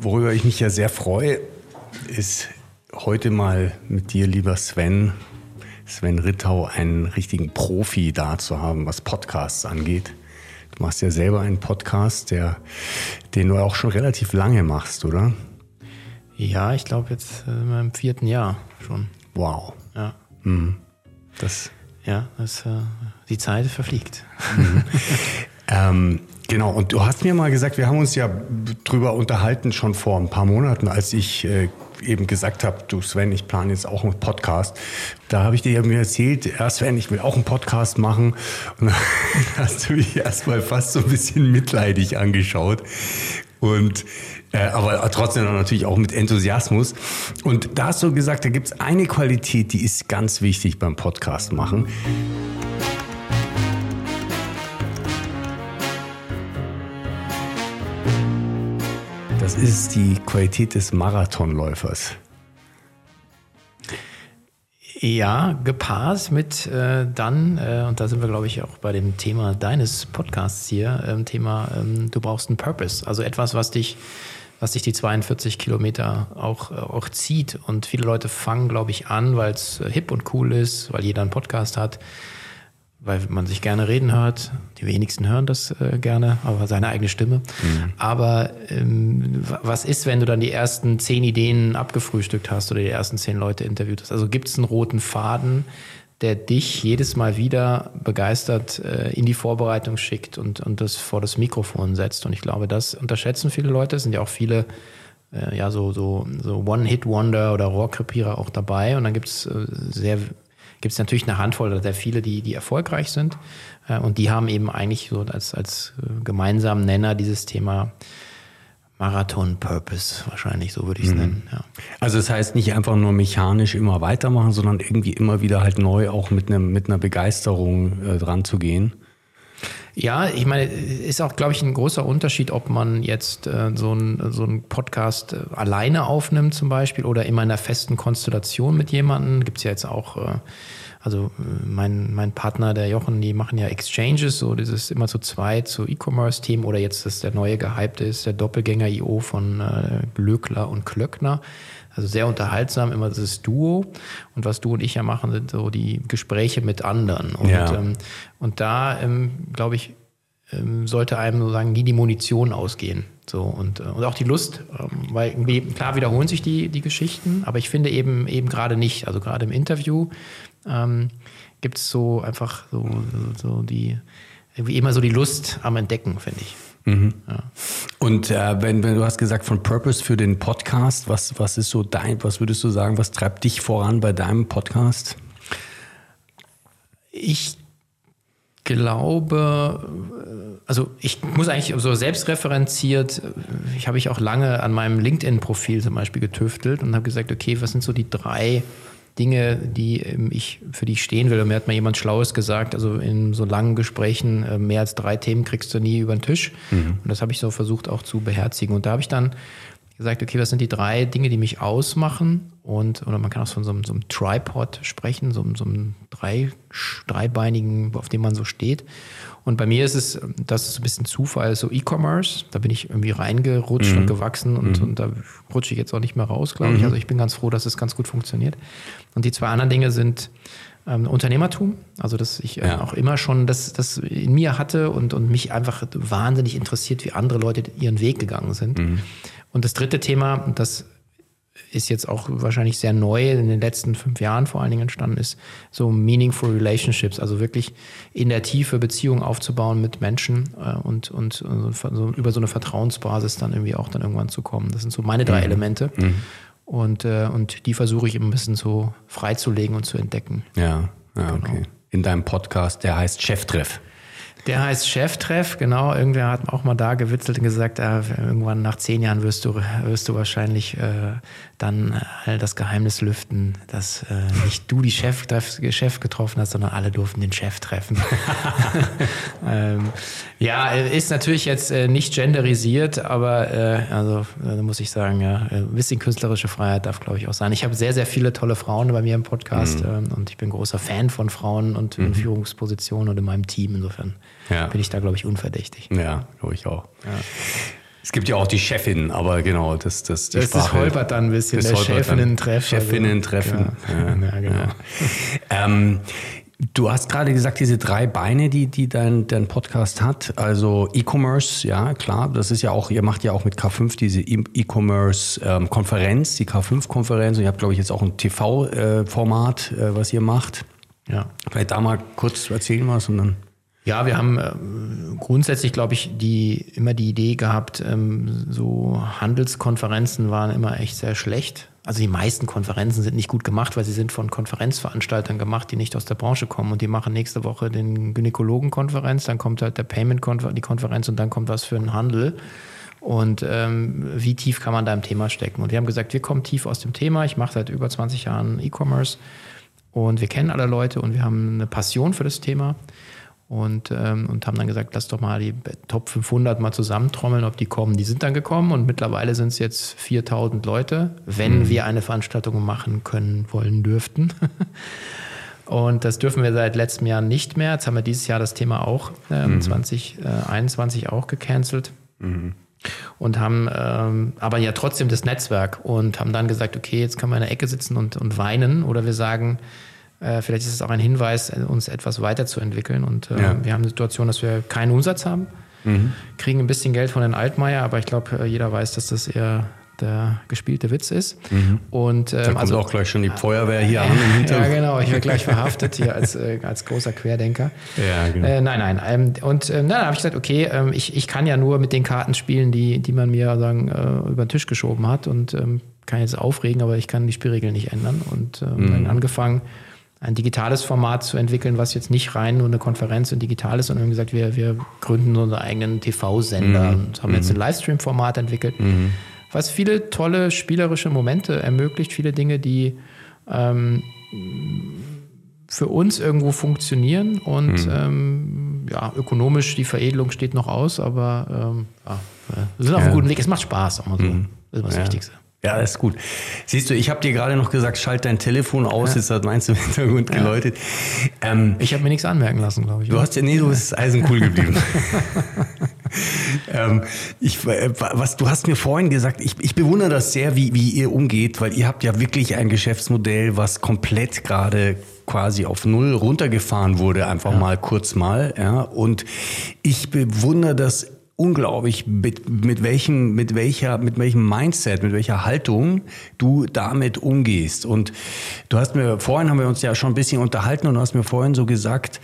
Worüber ich mich ja sehr freue, ist heute mal mit dir, lieber Sven, Sven Rittau, einen richtigen Profi da zu haben, was Podcasts angeht. Du machst ja selber einen Podcast, der, den du auch schon relativ lange machst, oder? Ja, ich glaube jetzt äh, im vierten Jahr schon. Wow. Ja. Mhm. Das. Ja, das, äh, die Zeit verfliegt. Mhm. ähm, Genau, und du hast mir mal gesagt, wir haben uns ja drüber unterhalten schon vor ein paar Monaten, als ich äh, eben gesagt habe, du Sven, ich plane jetzt auch einen Podcast. Da habe ich dir ja mir erzählt, ja Sven, ich will auch einen Podcast machen. Und dann hast du mich erstmal fast so ein bisschen mitleidig angeschaut. Und äh, aber trotzdem natürlich auch mit Enthusiasmus. Und da hast du gesagt, da gibt es eine Qualität, die ist ganz wichtig beim Podcast machen. Das ist die Qualität des Marathonläufers. Ja, gepaart mit äh, dann, äh, und da sind wir, glaube ich, auch bei dem Thema deines Podcasts hier, ähm, Thema, ähm, du brauchst einen Purpose, also etwas, was dich, was dich die 42 Kilometer auch, äh, auch zieht. Und viele Leute fangen, glaube ich, an, weil es äh, hip und cool ist, weil jeder einen Podcast hat weil man sich gerne reden hört. Die wenigsten hören das äh, gerne, aber seine eigene Stimme. Mhm. Aber ähm, was ist, wenn du dann die ersten zehn Ideen abgefrühstückt hast oder die ersten zehn Leute interviewt hast? Also gibt es einen roten Faden, der dich jedes Mal wieder begeistert äh, in die Vorbereitung schickt und, und das vor das Mikrofon setzt. Und ich glaube, das unterschätzen viele Leute. Es sind ja auch viele äh, ja, so, so, so One-Hit-Wonder oder Rohrkrepierer auch dabei. Und dann gibt es äh, sehr gibt es natürlich eine Handvoll oder sehr viele, die, die erfolgreich sind. Äh, und die haben eben eigentlich so als, als äh, gemeinsamen Nenner dieses Thema Marathon Purpose, wahrscheinlich, so würde ich es mhm. nennen. Ja. Also das heißt nicht einfach nur mechanisch immer weitermachen, sondern irgendwie immer wieder halt neu auch mit, einem, mit einer Begeisterung äh, dran zu gehen. Ja, ich meine, ist auch, glaube ich, ein großer Unterschied, ob man jetzt äh, so einen so einen Podcast äh, alleine aufnimmt zum Beispiel oder in einer festen Konstellation mit jemandem. Gibt es ja jetzt auch, äh, also äh, mein, mein Partner, der Jochen, die machen ja Exchanges, so dieses immer zu zweit, so E-Commerce-Themen oder jetzt ist der neue Gehypte ist der Doppelgänger-IO von äh, Glöckler und Klöckner. Also sehr unterhaltsam, immer dieses Duo. Und was du und ich ja machen, sind so die Gespräche mit anderen. Und, ja. ähm, und da, ähm, glaube ich, ähm, sollte einem sozusagen nie die Munition ausgehen. So, und, äh, und auch die Lust, ähm, weil klar wiederholen sich die, die Geschichten, aber ich finde eben, eben gerade nicht. Also gerade im Interview ähm, gibt es so einfach so, so, so die, irgendwie immer so die Lust am Entdecken, finde ich. Mhm. Ja. Und äh, wenn, wenn du hast gesagt von Purpose für den Podcast, was, was ist so dein, was würdest du sagen, was treibt dich voran bei deinem Podcast? Ich glaube, also ich muss eigentlich so selbstreferenziert, ich habe ich auch lange an meinem LinkedIn-Profil zum Beispiel getüftelt und habe gesagt, okay, was sind so die drei Dinge, die ähm, ich, für die ich stehen will. Und mir hat mal jemand Schlaues gesagt, also in so langen Gesprächen, äh, mehr als drei Themen kriegst du nie über den Tisch. Mhm. Und das habe ich so versucht auch zu beherzigen. Und da habe ich dann gesagt, okay, was sind die drei Dinge, die mich ausmachen? Und, oder man kann auch von so einem, so einem Tripod sprechen, so, so einem drei, dreibeinigen, auf dem man so steht. Und bei mir ist es, das ist ein bisschen Zufall, so E-Commerce. Da bin ich irgendwie reingerutscht mhm. und gewachsen und, mhm. und, da rutsche ich jetzt auch nicht mehr raus, glaube ich. Mhm. Also ich bin ganz froh, dass es ganz gut funktioniert. Und die zwei anderen Dinge sind ähm, Unternehmertum, also dass ich äh, ja. auch immer schon das, das in mir hatte und, und mich einfach wahnsinnig interessiert, wie andere Leute ihren Weg gegangen sind. Mhm. Und das dritte Thema, das ist jetzt auch wahrscheinlich sehr neu in den letzten fünf Jahren vor allen Dingen entstanden ist, so meaningful relationships, also wirklich in der Tiefe Beziehungen aufzubauen mit Menschen äh, und, und so, über so eine Vertrauensbasis dann irgendwie auch dann irgendwann zu kommen. Das sind so meine drei mhm. Elemente. Mhm. Und, äh, und die versuche ich immer ein bisschen so freizulegen und zu entdecken. Ja, ja genau. okay. In deinem Podcast, der heißt Cheftreff. Der heißt Cheftreff, genau. Irgendwer hat auch mal da gewitzelt und gesagt, äh, irgendwann nach zehn Jahren wirst du, wirst du wahrscheinlich äh, dann all das Geheimnis lüften, dass äh, nicht du die Chef, Chef getroffen hast, sondern alle durften den Chef treffen. ähm, ja, ist natürlich jetzt äh, nicht genderisiert, aber äh, also da muss ich sagen, ja, ein bisschen künstlerische Freiheit darf, glaube ich, auch sein. Ich habe sehr, sehr viele tolle Frauen bei mir im Podcast mhm. ähm, und ich bin großer Fan von Frauen und mhm. in Führungspositionen und in meinem Team. Insofern ja. bin ich da, glaube ich, unverdächtig. Ja, glaube ich auch. Ja. Es gibt ja auch die Chefin, aber genau, das, das, die das Sprache. Das holpert dann ein bisschen, der Chefinnen-Treffen. Chefinnen-Treffen. Ja. Ja, genau. Ja. Ähm, Du hast gerade gesagt, diese drei Beine, die, die dein, dein Podcast hat, also E-Commerce, ja klar, das ist ja auch, ihr macht ja auch mit K5 diese e- E-Commerce-Konferenz, die K5-Konferenz und ihr habt, glaube ich, jetzt auch ein TV-Format, äh, was ihr macht. Ja. Vielleicht da mal kurz erzählen was und dann. Ja, wir haben äh, grundsätzlich, glaube ich, die, immer die Idee gehabt, ähm, so Handelskonferenzen waren immer echt sehr schlecht. Also die meisten Konferenzen sind nicht gut gemacht, weil sie sind von Konferenzveranstaltern gemacht, die nicht aus der Branche kommen. Und die machen nächste Woche den Gynäkologenkonferenz, dann kommt halt der Payment die Konferenz und dann kommt was für einen Handel. Und ähm, wie tief kann man da im Thema stecken? Und wir haben gesagt, wir kommen tief aus dem Thema. Ich mache seit über 20 Jahren E-Commerce und wir kennen alle Leute und wir haben eine Passion für das Thema und, ähm, und haben dann gesagt, lass doch mal die Top 500 mal zusammentrommeln, ob die kommen. Die sind dann gekommen und mittlerweile sind es jetzt 4000 Leute, wenn mhm. wir eine Veranstaltung machen können, wollen, dürften. und das dürfen wir seit letztem Jahr nicht mehr. Jetzt haben wir dieses Jahr das Thema auch ähm, mhm. 2021 auch gecancelt. Mhm. Und haben ähm, aber ja trotzdem das Netzwerk und haben dann gesagt, okay, jetzt können wir in der Ecke sitzen und, und weinen oder wir sagen, äh, vielleicht ist es auch ein Hinweis, uns etwas weiterzuentwickeln. Und äh, ja. wir haben die Situation, dass wir keinen Umsatz haben, mhm. kriegen ein bisschen Geld von den Altmaier, aber ich glaube, äh, jeder weiß, dass das eher der gespielte Witz ist. Mhm. Und, ähm, da kommt also, auch gleich schon die Feuerwehr hier an im Hintergrund. Ja, genau. Ich werde gleich verhaftet hier als, äh, als großer Querdenker. Ja, genau. Äh, nein, nein. Ähm, und äh, dann habe ich gesagt, okay, ähm, ich, ich kann ja nur mit den Karten spielen, die, die man mir sagen, äh, über den Tisch geschoben hat und ähm, kann jetzt aufregen, aber ich kann die Spielregeln nicht ändern. Und ähm, mhm. dann angefangen, ein digitales Format zu entwickeln, was jetzt nicht rein nur eine Konferenz und digital ist, sondern wir haben gesagt, wir, wir gründen unseren eigenen TV-Sender mhm. und haben jetzt ein mhm. Livestream-Format entwickelt, mhm. was viele tolle spielerische Momente ermöglicht, viele Dinge, die ähm, für uns irgendwo funktionieren und mhm. ähm, ja, ökonomisch die Veredelung steht noch aus, aber ähm, ja, wir sind auf einem guten Weg. Es macht Spaß, auch mal so. Mhm. Das ist das ja. Wichtigste. Ja, das ist gut. Siehst du, ich habe dir gerade noch gesagt, schalt dein Telefon aus, ja. jetzt hat meins im Hintergrund ja. geläutet. Ähm, ich habe mir nichts anmerken lassen, glaube ich. Du hast ja, nee, du bist eisencool geblieben. ähm, ich, äh, was, du hast mir vorhin gesagt, ich, ich bewundere das sehr, wie, wie ihr umgeht, weil ihr habt ja wirklich ein Geschäftsmodell, was komplett gerade quasi auf Null runtergefahren wurde, einfach ja. mal kurz mal. Ja. Und ich bewundere das unglaublich, mit, mit, welchem, mit, welcher, mit welchem Mindset, mit welcher Haltung du damit umgehst. Und du hast mir, vorhin haben wir uns ja schon ein bisschen unterhalten und du hast mir vorhin so gesagt,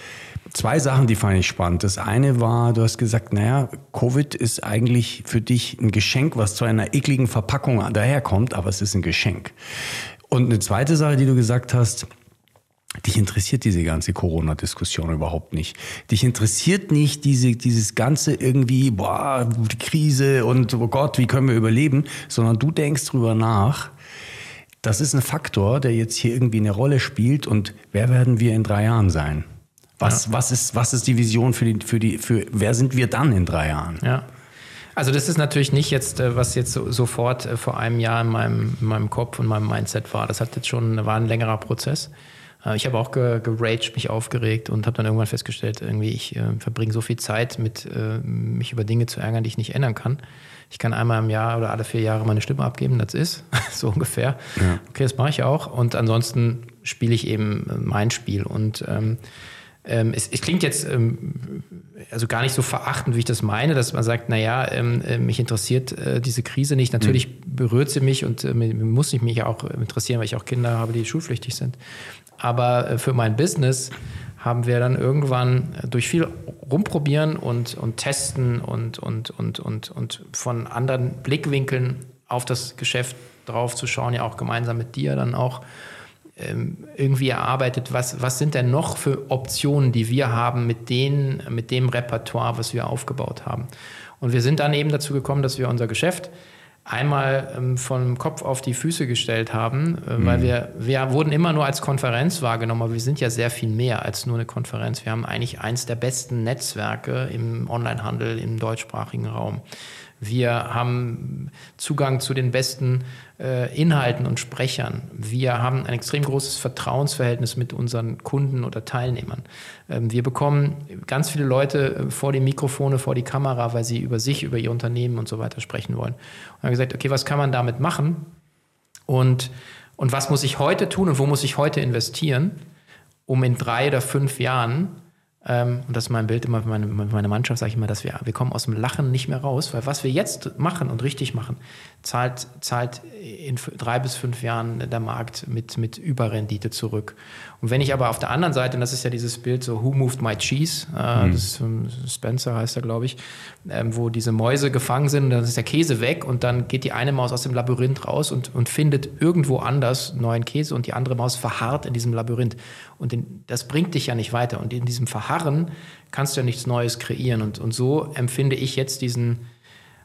zwei Sachen, die fand ich spannend. Das eine war, du hast gesagt, naja, Covid ist eigentlich für dich ein Geschenk, was zu einer ekligen Verpackung daherkommt, aber es ist ein Geschenk. Und eine zweite Sache, die du gesagt hast, Dich interessiert diese ganze Corona-Diskussion überhaupt nicht. Dich interessiert nicht diese, dieses ganze irgendwie, boah, die Krise und oh Gott, wie können wir überleben, sondern du denkst drüber nach. Das ist ein Faktor, der jetzt hier irgendwie eine Rolle spielt und wer werden wir in drei Jahren sein? Was, ja. was, ist, was ist die Vision für die, für die, für wer sind wir dann in drei Jahren? Ja. Also das ist natürlich nicht jetzt, äh, was jetzt so, sofort äh, vor einem Jahr in meinem, in meinem Kopf und meinem Mindset war. Das hat jetzt schon, war ein längerer Prozess. Äh, ich habe auch geraged, mich aufgeregt und habe dann irgendwann festgestellt, irgendwie ich äh, verbringe so viel Zeit mit äh, mich über Dinge zu ärgern, die ich nicht ändern kann. Ich kann einmal im Jahr oder alle vier Jahre meine Stimme abgeben, das ist so ungefähr. Ja. Okay, das mache ich auch. Und ansonsten spiele ich eben äh, mein Spiel. Und ähm, ähm, es, es, klingt jetzt ähm, also gar nicht so verachtend, wie ich das meine, dass man sagt, naja, ähm, äh, mich interessiert äh, diese Krise nicht. Natürlich mhm. berührt sie mich und äh, muss ich mich auch interessieren, weil ich auch Kinder habe, die schulpflichtig sind. Aber äh, für mein Business haben wir dann irgendwann durch viel rumprobieren und, und testen und, und, und, und, und von anderen Blickwinkeln auf das Geschäft drauf zu schauen, ja auch gemeinsam mit dir dann auch ähm, irgendwie erarbeitet, was, was sind denn noch für Optionen, die wir haben mit, den, mit dem Repertoire, was wir aufgebaut haben. Und wir sind dann eben dazu gekommen, dass wir unser Geschäft einmal ähm, vom Kopf auf die Füße gestellt haben, äh, mhm. weil wir, wir wurden immer nur als Konferenz wahrgenommen, aber wir sind ja sehr viel mehr als nur eine Konferenz. Wir haben eigentlich eins der besten Netzwerke im Onlinehandel im deutschsprachigen Raum. Wir haben Zugang zu den besten Inhalten und Sprechern. Wir haben ein extrem großes Vertrauensverhältnis mit unseren Kunden oder Teilnehmern. Ähm, wir bekommen ganz viele Leute äh, vor die Mikrofone, vor die Kamera, weil sie über sich, über ihr Unternehmen und so weiter sprechen wollen. Und haben gesagt, okay, was kann man damit machen? Und, und was muss ich heute tun und wo muss ich heute investieren, um in drei oder fünf Jahren ähm, und das ist mein Bild immer für meine, meine Mannschaft, sage ich immer, dass wir, wir kommen aus dem Lachen nicht mehr raus, weil was wir jetzt machen und richtig machen, zahlt, zahlt in drei bis fünf Jahren der Markt mit, mit Überrendite zurück. Und wenn ich aber auf der anderen Seite, und das ist ja dieses Bild so, Who Moved My Cheese, äh, mhm. das ist, Spencer heißt er, glaube ich, ähm, wo diese Mäuse gefangen sind, dann ist der Käse weg und dann geht die eine Maus aus dem Labyrinth raus und, und findet irgendwo anders neuen Käse und die andere Maus verharrt in diesem Labyrinth. Und in, das bringt dich ja nicht weiter. Und in diesem Verharren kannst du ja nichts Neues kreieren. Und, und so empfinde ich jetzt diesen,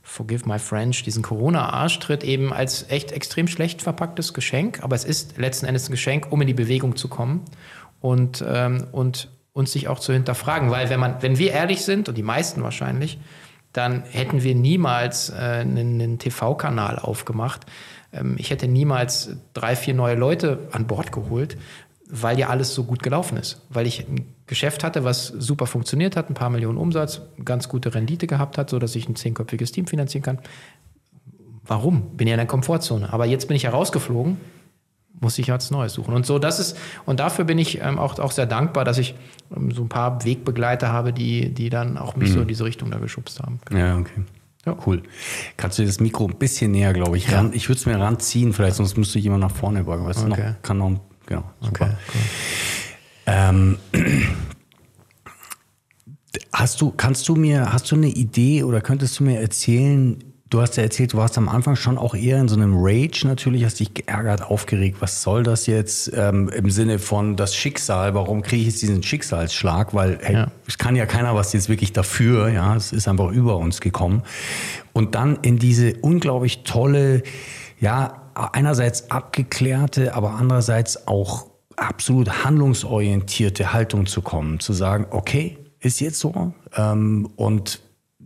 forgive my French, diesen Corona-Arschtritt eben als echt extrem schlecht verpacktes Geschenk. Aber es ist letzten Endes ein Geschenk, um in die Bewegung zu kommen und, ähm, und uns sich auch zu hinterfragen. Weil wenn, man, wenn wir ehrlich sind, und die meisten wahrscheinlich, dann hätten wir niemals äh, einen, einen TV-Kanal aufgemacht. Ähm, ich hätte niemals drei, vier neue Leute an Bord geholt, weil ja alles so gut gelaufen ist. Weil ich ein Geschäft hatte, was super funktioniert hat, ein paar Millionen Umsatz, ganz gute Rendite gehabt hat, sodass ich ein zehnköpfiges Team finanzieren kann. Warum? Bin ja in der Komfortzone. Aber jetzt bin ich herausgeflogen, muss ich als Neues suchen. Und so, das ist, und dafür bin ich ähm, auch, auch sehr dankbar, dass ich ähm, so ein paar Wegbegleiter habe, die, die dann auch mich mhm. so in diese Richtung da geschubst haben. Ja, okay. Ja. Cool. Kannst du das Mikro ein bisschen näher, glaube ich, ran? Ich würde es mir ranziehen, vielleicht, sonst müsste jemand nach vorne beugen. Weißt okay. noch, kann noch, genau, super. Okay, cool. Ähm, hast du, kannst du mir, hast du eine Idee oder könntest du mir erzählen, Du hast ja erzählt, du warst am Anfang schon auch eher in so einem Rage natürlich, hast dich geärgert, aufgeregt. Was soll das jetzt ähm, im Sinne von das Schicksal? Warum kriege ich jetzt diesen Schicksalsschlag? Weil hey, ja. es kann ja keiner was jetzt wirklich dafür. Ja, es ist einfach über uns gekommen. Und dann in diese unglaublich tolle, ja einerseits abgeklärte, aber andererseits auch absolut handlungsorientierte Haltung zu kommen, zu sagen, okay, ist jetzt so ähm, und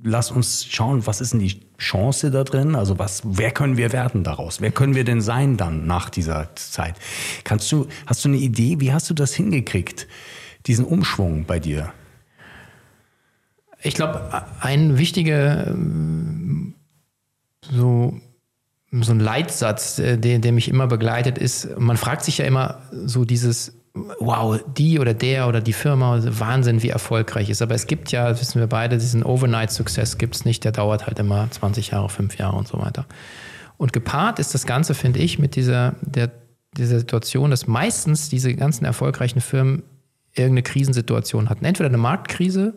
lass uns schauen, was ist denn die Chance da drin? Also was, wer können wir werden daraus? Wer können wir denn sein dann nach dieser Zeit? Kannst du, hast du eine Idee, wie hast du das hingekriegt, diesen Umschwung bei dir? Ich glaube, ein wichtiger ähm, so so ein Leitsatz, äh, der, der mich immer begleitet, ist, man fragt sich ja immer so dieses, wow, die oder der oder die Firma, Wahnsinn, wie erfolgreich ist. Aber es gibt ja, das wissen wir beide, diesen Overnight-Success gibt es nicht, der dauert halt immer 20 Jahre, 5 Jahre und so weiter. Und gepaart ist das Ganze, finde ich, mit dieser, der, dieser Situation, dass meistens diese ganzen erfolgreichen Firmen irgendeine Krisensituation hatten. Entweder eine Marktkrise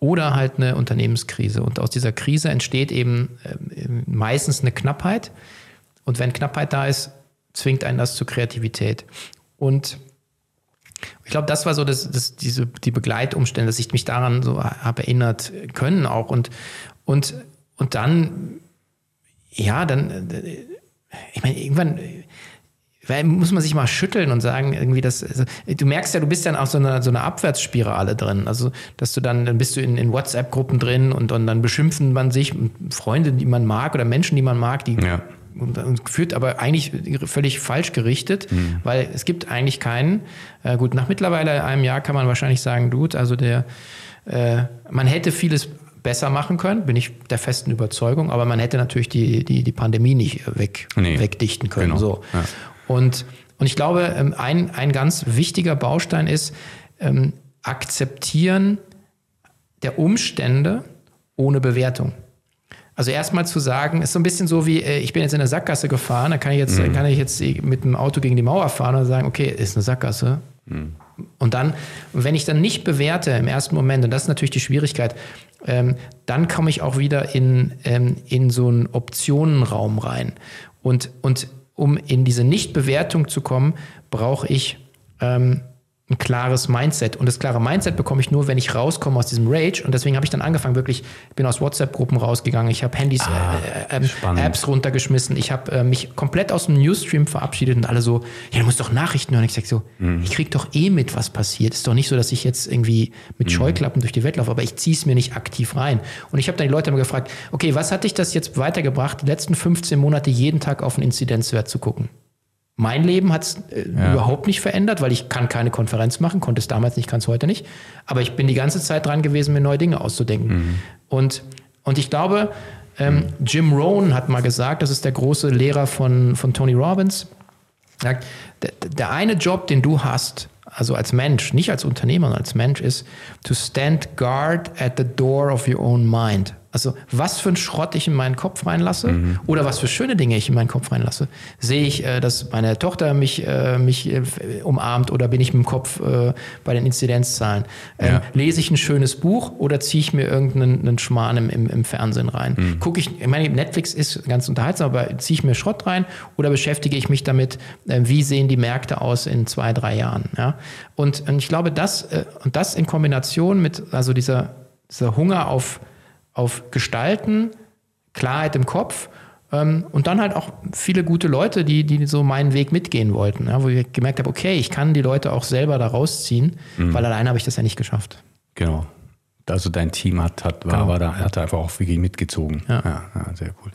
oder halt eine Unternehmenskrise. Und aus dieser Krise entsteht eben äh, meistens eine Knappheit. Und wenn Knappheit da ist, zwingt einen das zur Kreativität. Und ich glaube, das war so das, das, diese, die Begleitumstände, dass ich mich daran so habe erinnert können auch. Und, und, und dann, ja, dann, äh, ich meine, irgendwann weil muss man sich mal schütteln und sagen, irgendwie das, also, du merkst ja, du bist dann auch so eine, so eine Abwärtsspirale drin. Also, dass du dann, dann bist du in, in WhatsApp-Gruppen drin und, und dann beschimpfen man sich, Freunde, die man mag oder Menschen, die man mag, die ja. und, und führt aber eigentlich völlig falsch gerichtet, mhm. weil es gibt eigentlich keinen. Äh, gut, nach mittlerweile einem Jahr kann man wahrscheinlich sagen, gut, also der, äh, man hätte vieles besser machen können, bin ich der festen Überzeugung, aber man hätte natürlich die, die, die Pandemie nicht weg, nee, wegdichten können. Genau. So. Ja. Und, und ich glaube, ähm, ein, ein ganz wichtiger Baustein ist, ähm, akzeptieren der Umstände ohne Bewertung. Also erstmal zu sagen, ist so ein bisschen so wie, äh, ich bin jetzt in eine Sackgasse gefahren, da kann ich jetzt, mhm. kann ich jetzt mit dem Auto gegen die Mauer fahren und sagen, okay, ist eine Sackgasse. Mhm. Und dann, wenn ich dann nicht bewerte im ersten Moment, und das ist natürlich die Schwierigkeit, ähm, dann komme ich auch wieder in, ähm, in so einen Optionenraum rein. Und, und um in diese Nichtbewertung zu kommen, brauche ich ähm, ein klares Mindset. Und das klare Mindset bekomme ich nur, wenn ich rauskomme aus diesem Rage. Und deswegen habe ich dann angefangen, wirklich, ich bin aus WhatsApp-Gruppen rausgegangen, ich habe Handys, ah, äh, äh, Apps runtergeschmissen, ich habe äh, mich komplett aus dem Newsstream verabschiedet und alle so, ja, du musst doch Nachrichten hören. Ich sage so, mhm. ich kriege doch eh mit, was passiert. Ist doch nicht so, dass ich jetzt irgendwie mit mhm. Scheuklappen durch die Welt laufe, aber ich ziehe es mir nicht aktiv rein. Und ich habe dann die Leute immer gefragt, okay, was hat dich das jetzt weitergebracht, die letzten 15 Monate jeden Tag auf einen Inzidenzwert zu gucken? Mein Leben hat es äh, ja. überhaupt nicht verändert, weil ich kann keine Konferenz machen, konnte es damals nicht, kann es heute nicht. Aber ich bin die ganze Zeit dran gewesen, mir neue Dinge auszudenken. Mhm. Und, und ich glaube, ähm, mhm. Jim Rohn hat mal gesagt, das ist der große Lehrer von, von Tony Robbins, sagt, der, der eine Job, den du hast, also als Mensch, nicht als Unternehmer, sondern als Mensch, ist to stand guard at the door of your own mind. Also was für ein Schrott ich in meinen Kopf reinlasse mhm. oder was für schöne Dinge ich in meinen Kopf reinlasse. Sehe ich, äh, dass meine Tochter mich, äh, mich äh, umarmt oder bin ich mit dem Kopf bei den Inzidenzzahlen? Ähm, ja. Lese ich ein schönes Buch oder ziehe ich mir irgendeinen Schmarrn im, im, im Fernsehen rein? Mhm. Gucke ich, ich meine, Netflix ist ganz unterhaltsam, aber ziehe ich mir Schrott rein oder beschäftige ich mich damit, wie sehen die Märkte aus in zwei, drei Jahren? Ja? Und, und ich glaube, das, und das in Kombination mit also dieser, dieser Hunger auf auf Gestalten, Klarheit im Kopf ähm, und dann halt auch viele gute Leute, die, die so meinen Weg mitgehen wollten, ja, wo ich gemerkt habe, okay, ich kann die Leute auch selber da rausziehen, mhm. weil alleine habe ich das ja nicht geschafft. Genau. Also dein Team hat, hat, war, genau. war da, hat einfach auch wirklich mitgezogen. Ja, ja, ja sehr cool.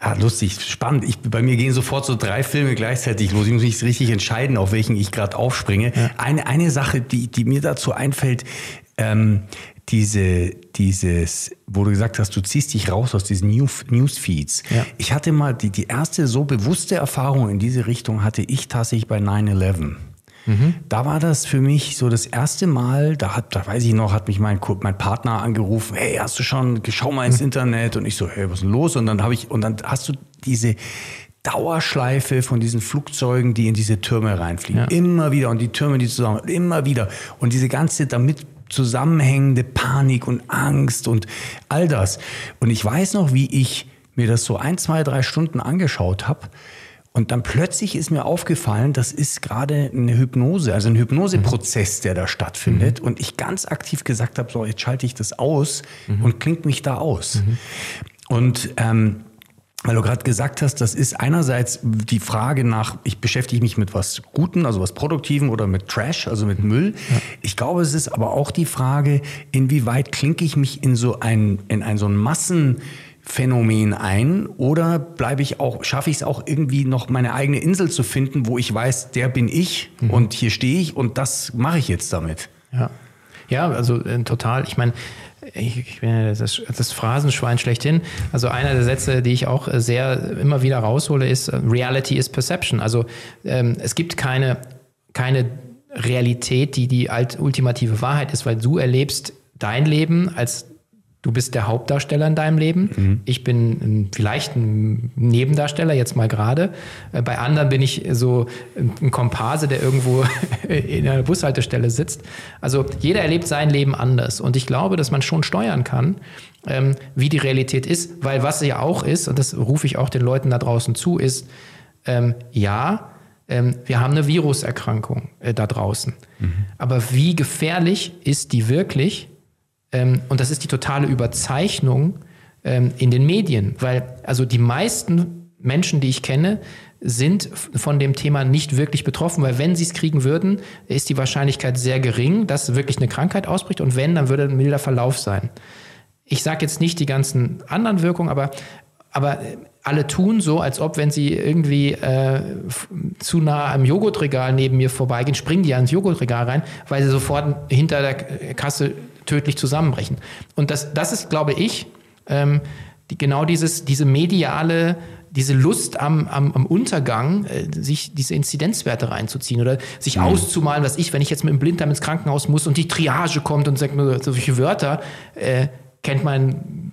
Ja, lustig, spannend. Ich, bei mir gehen sofort so drei Filme gleichzeitig los. Ich muss mich richtig entscheiden, auf welchen ich gerade aufspringe. Ja. Eine, eine Sache, die, die mir dazu einfällt, ähm, diese, dieses, wo du gesagt hast, du ziehst dich raus aus diesen Newsfeeds. Ja. Ich hatte mal die, die erste so bewusste Erfahrung in diese Richtung hatte ich tatsächlich bei 9-11. Mhm. Da war das für mich so das erste Mal, da hat, da weiß ich noch, hat mich mein, mein Partner angerufen, hey, hast du schon, schau mal ins mhm. Internet und ich so, hey, was ist denn los? Und dann habe ich, und dann hast du diese, Dauerschleife von diesen Flugzeugen, die in diese Türme reinfliegen. Ja. Immer wieder. Und die Türme, die zusammen, immer wieder. Und diese ganze damit zusammenhängende Panik und Angst und all das. Und ich weiß noch, wie ich mir das so ein, zwei, drei Stunden angeschaut habe. Und dann plötzlich ist mir aufgefallen, das ist gerade eine Hypnose, also ein Hypnoseprozess, der da stattfindet. Mhm. Und ich ganz aktiv gesagt habe, so, jetzt schalte ich das aus mhm. und klingt mich da aus. Mhm. Und ähm, weil du gerade gesagt hast, das ist einerseits die Frage nach, ich beschäftige mich mit was Guten, also was Produktiven oder mit Trash, also mit Müll. Ja. Ich glaube, es ist aber auch die Frage, inwieweit klinke ich mich in so ein, in ein so ein Massenphänomen ein oder bleibe ich auch, schaffe ich es auch irgendwie noch meine eigene Insel zu finden, wo ich weiß, der bin ich mhm. und hier stehe ich und das mache ich jetzt damit. Ja. Ja, also äh, total. Ich meine, ich, bin ja das, das Phrasenschwein schlechthin. Also einer der Sätze, die ich auch sehr immer wieder raushole, ist äh, Reality is Perception. Also ähm, es gibt keine, keine Realität, die die ultimative Wahrheit ist, weil du erlebst dein Leben als Du bist der Hauptdarsteller in deinem Leben. Mhm. Ich bin vielleicht ein Nebendarsteller, jetzt mal gerade. Äh, bei anderen bin ich so ein Komparse, der irgendwo in einer Bushaltestelle sitzt. Also jeder erlebt sein Leben anders. Und ich glaube, dass man schon steuern kann, ähm, wie die Realität ist. Weil was ja auch ist, und das rufe ich auch den Leuten da draußen zu, ist, ähm, ja, ähm, wir haben eine Viruserkrankung äh, da draußen. Mhm. Aber wie gefährlich ist die wirklich? Ähm, und das ist die totale Überzeichnung ähm, in den Medien, weil also die meisten Menschen, die ich kenne, sind von dem Thema nicht wirklich betroffen, weil wenn sie es kriegen würden, ist die Wahrscheinlichkeit sehr gering, dass wirklich eine Krankheit ausbricht und wenn, dann würde ein milder Verlauf sein. Ich sage jetzt nicht die ganzen anderen Wirkungen, aber, aber alle tun so, als ob, wenn sie irgendwie äh, zu nah am Joghurtregal neben mir vorbeigehen, springen die ans Joghurtregal rein, weil sie sofort hinter der Kasse tödlich zusammenbrechen. Und das, das ist, glaube ich, ähm, die, genau dieses, diese mediale, diese Lust am, am, am Untergang, äh, sich diese Inzidenzwerte reinzuziehen oder sich mhm. auszumalen, was ich, wenn ich jetzt mit dem Blinddarm ins Krankenhaus muss und die Triage kommt und sagt nur solche Wörter, äh, kennt mein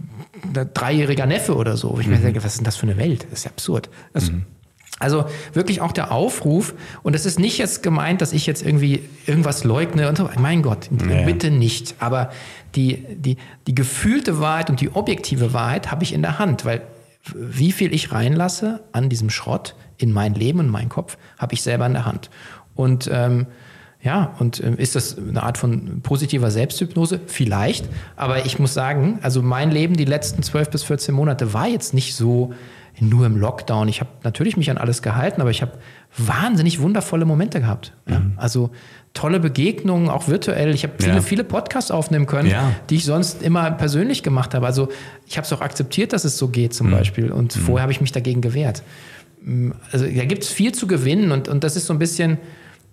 dreijähriger Neffe oder so. Wo ich mhm. mir denke, was ist denn das für eine Welt? Das ist ja absurd. Das, mhm. Also wirklich auch der Aufruf, und es ist nicht jetzt gemeint, dass ich jetzt irgendwie irgendwas leugne und so, mein Gott, nee. bitte nicht. Aber die, die, die gefühlte Wahrheit und die objektive Wahrheit habe ich in der Hand, weil wie viel ich reinlasse an diesem Schrott in mein Leben und meinen Kopf, habe ich selber in der Hand. Und ähm, Ja, und äh, ist das eine Art von positiver Selbsthypnose? Vielleicht. Aber ich muss sagen, also mein Leben die letzten 12 bis 14 Monate war jetzt nicht so nur im Lockdown. Ich habe natürlich mich an alles gehalten, aber ich habe wahnsinnig wundervolle Momente gehabt. Ja? Mhm. Also tolle Begegnungen, auch virtuell. Ich habe viele, ja. viele Podcasts aufnehmen können, ja. die ich sonst immer persönlich gemacht habe. Also ich habe es auch akzeptiert, dass es so geht zum mhm. Beispiel. Und mhm. vorher habe ich mich dagegen gewehrt. Mm, also da gibt es viel zu gewinnen und, und das ist so ein bisschen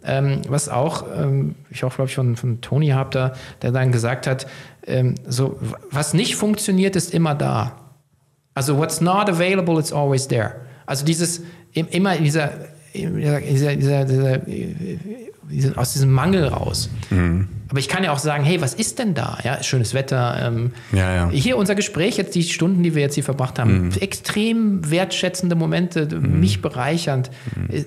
ähm, was auch, ähm, ich auch glaube ich von, von Toni habt da, der dann gesagt hat, ähm, so, was nicht funktioniert, ist immer da. Also what's not available, it's always there. Also dieses, immer dieser, dieser, dieser, dieser aus diesem Mangel raus. Mhm. Aber ich kann ja auch sagen, hey, was ist denn da? Ja, schönes Wetter. Ähm, ja, ja. Hier unser Gespräch, jetzt die Stunden, die wir jetzt hier verbracht haben, mhm. extrem wertschätzende Momente, mhm. mich bereichernd, mhm. Äh,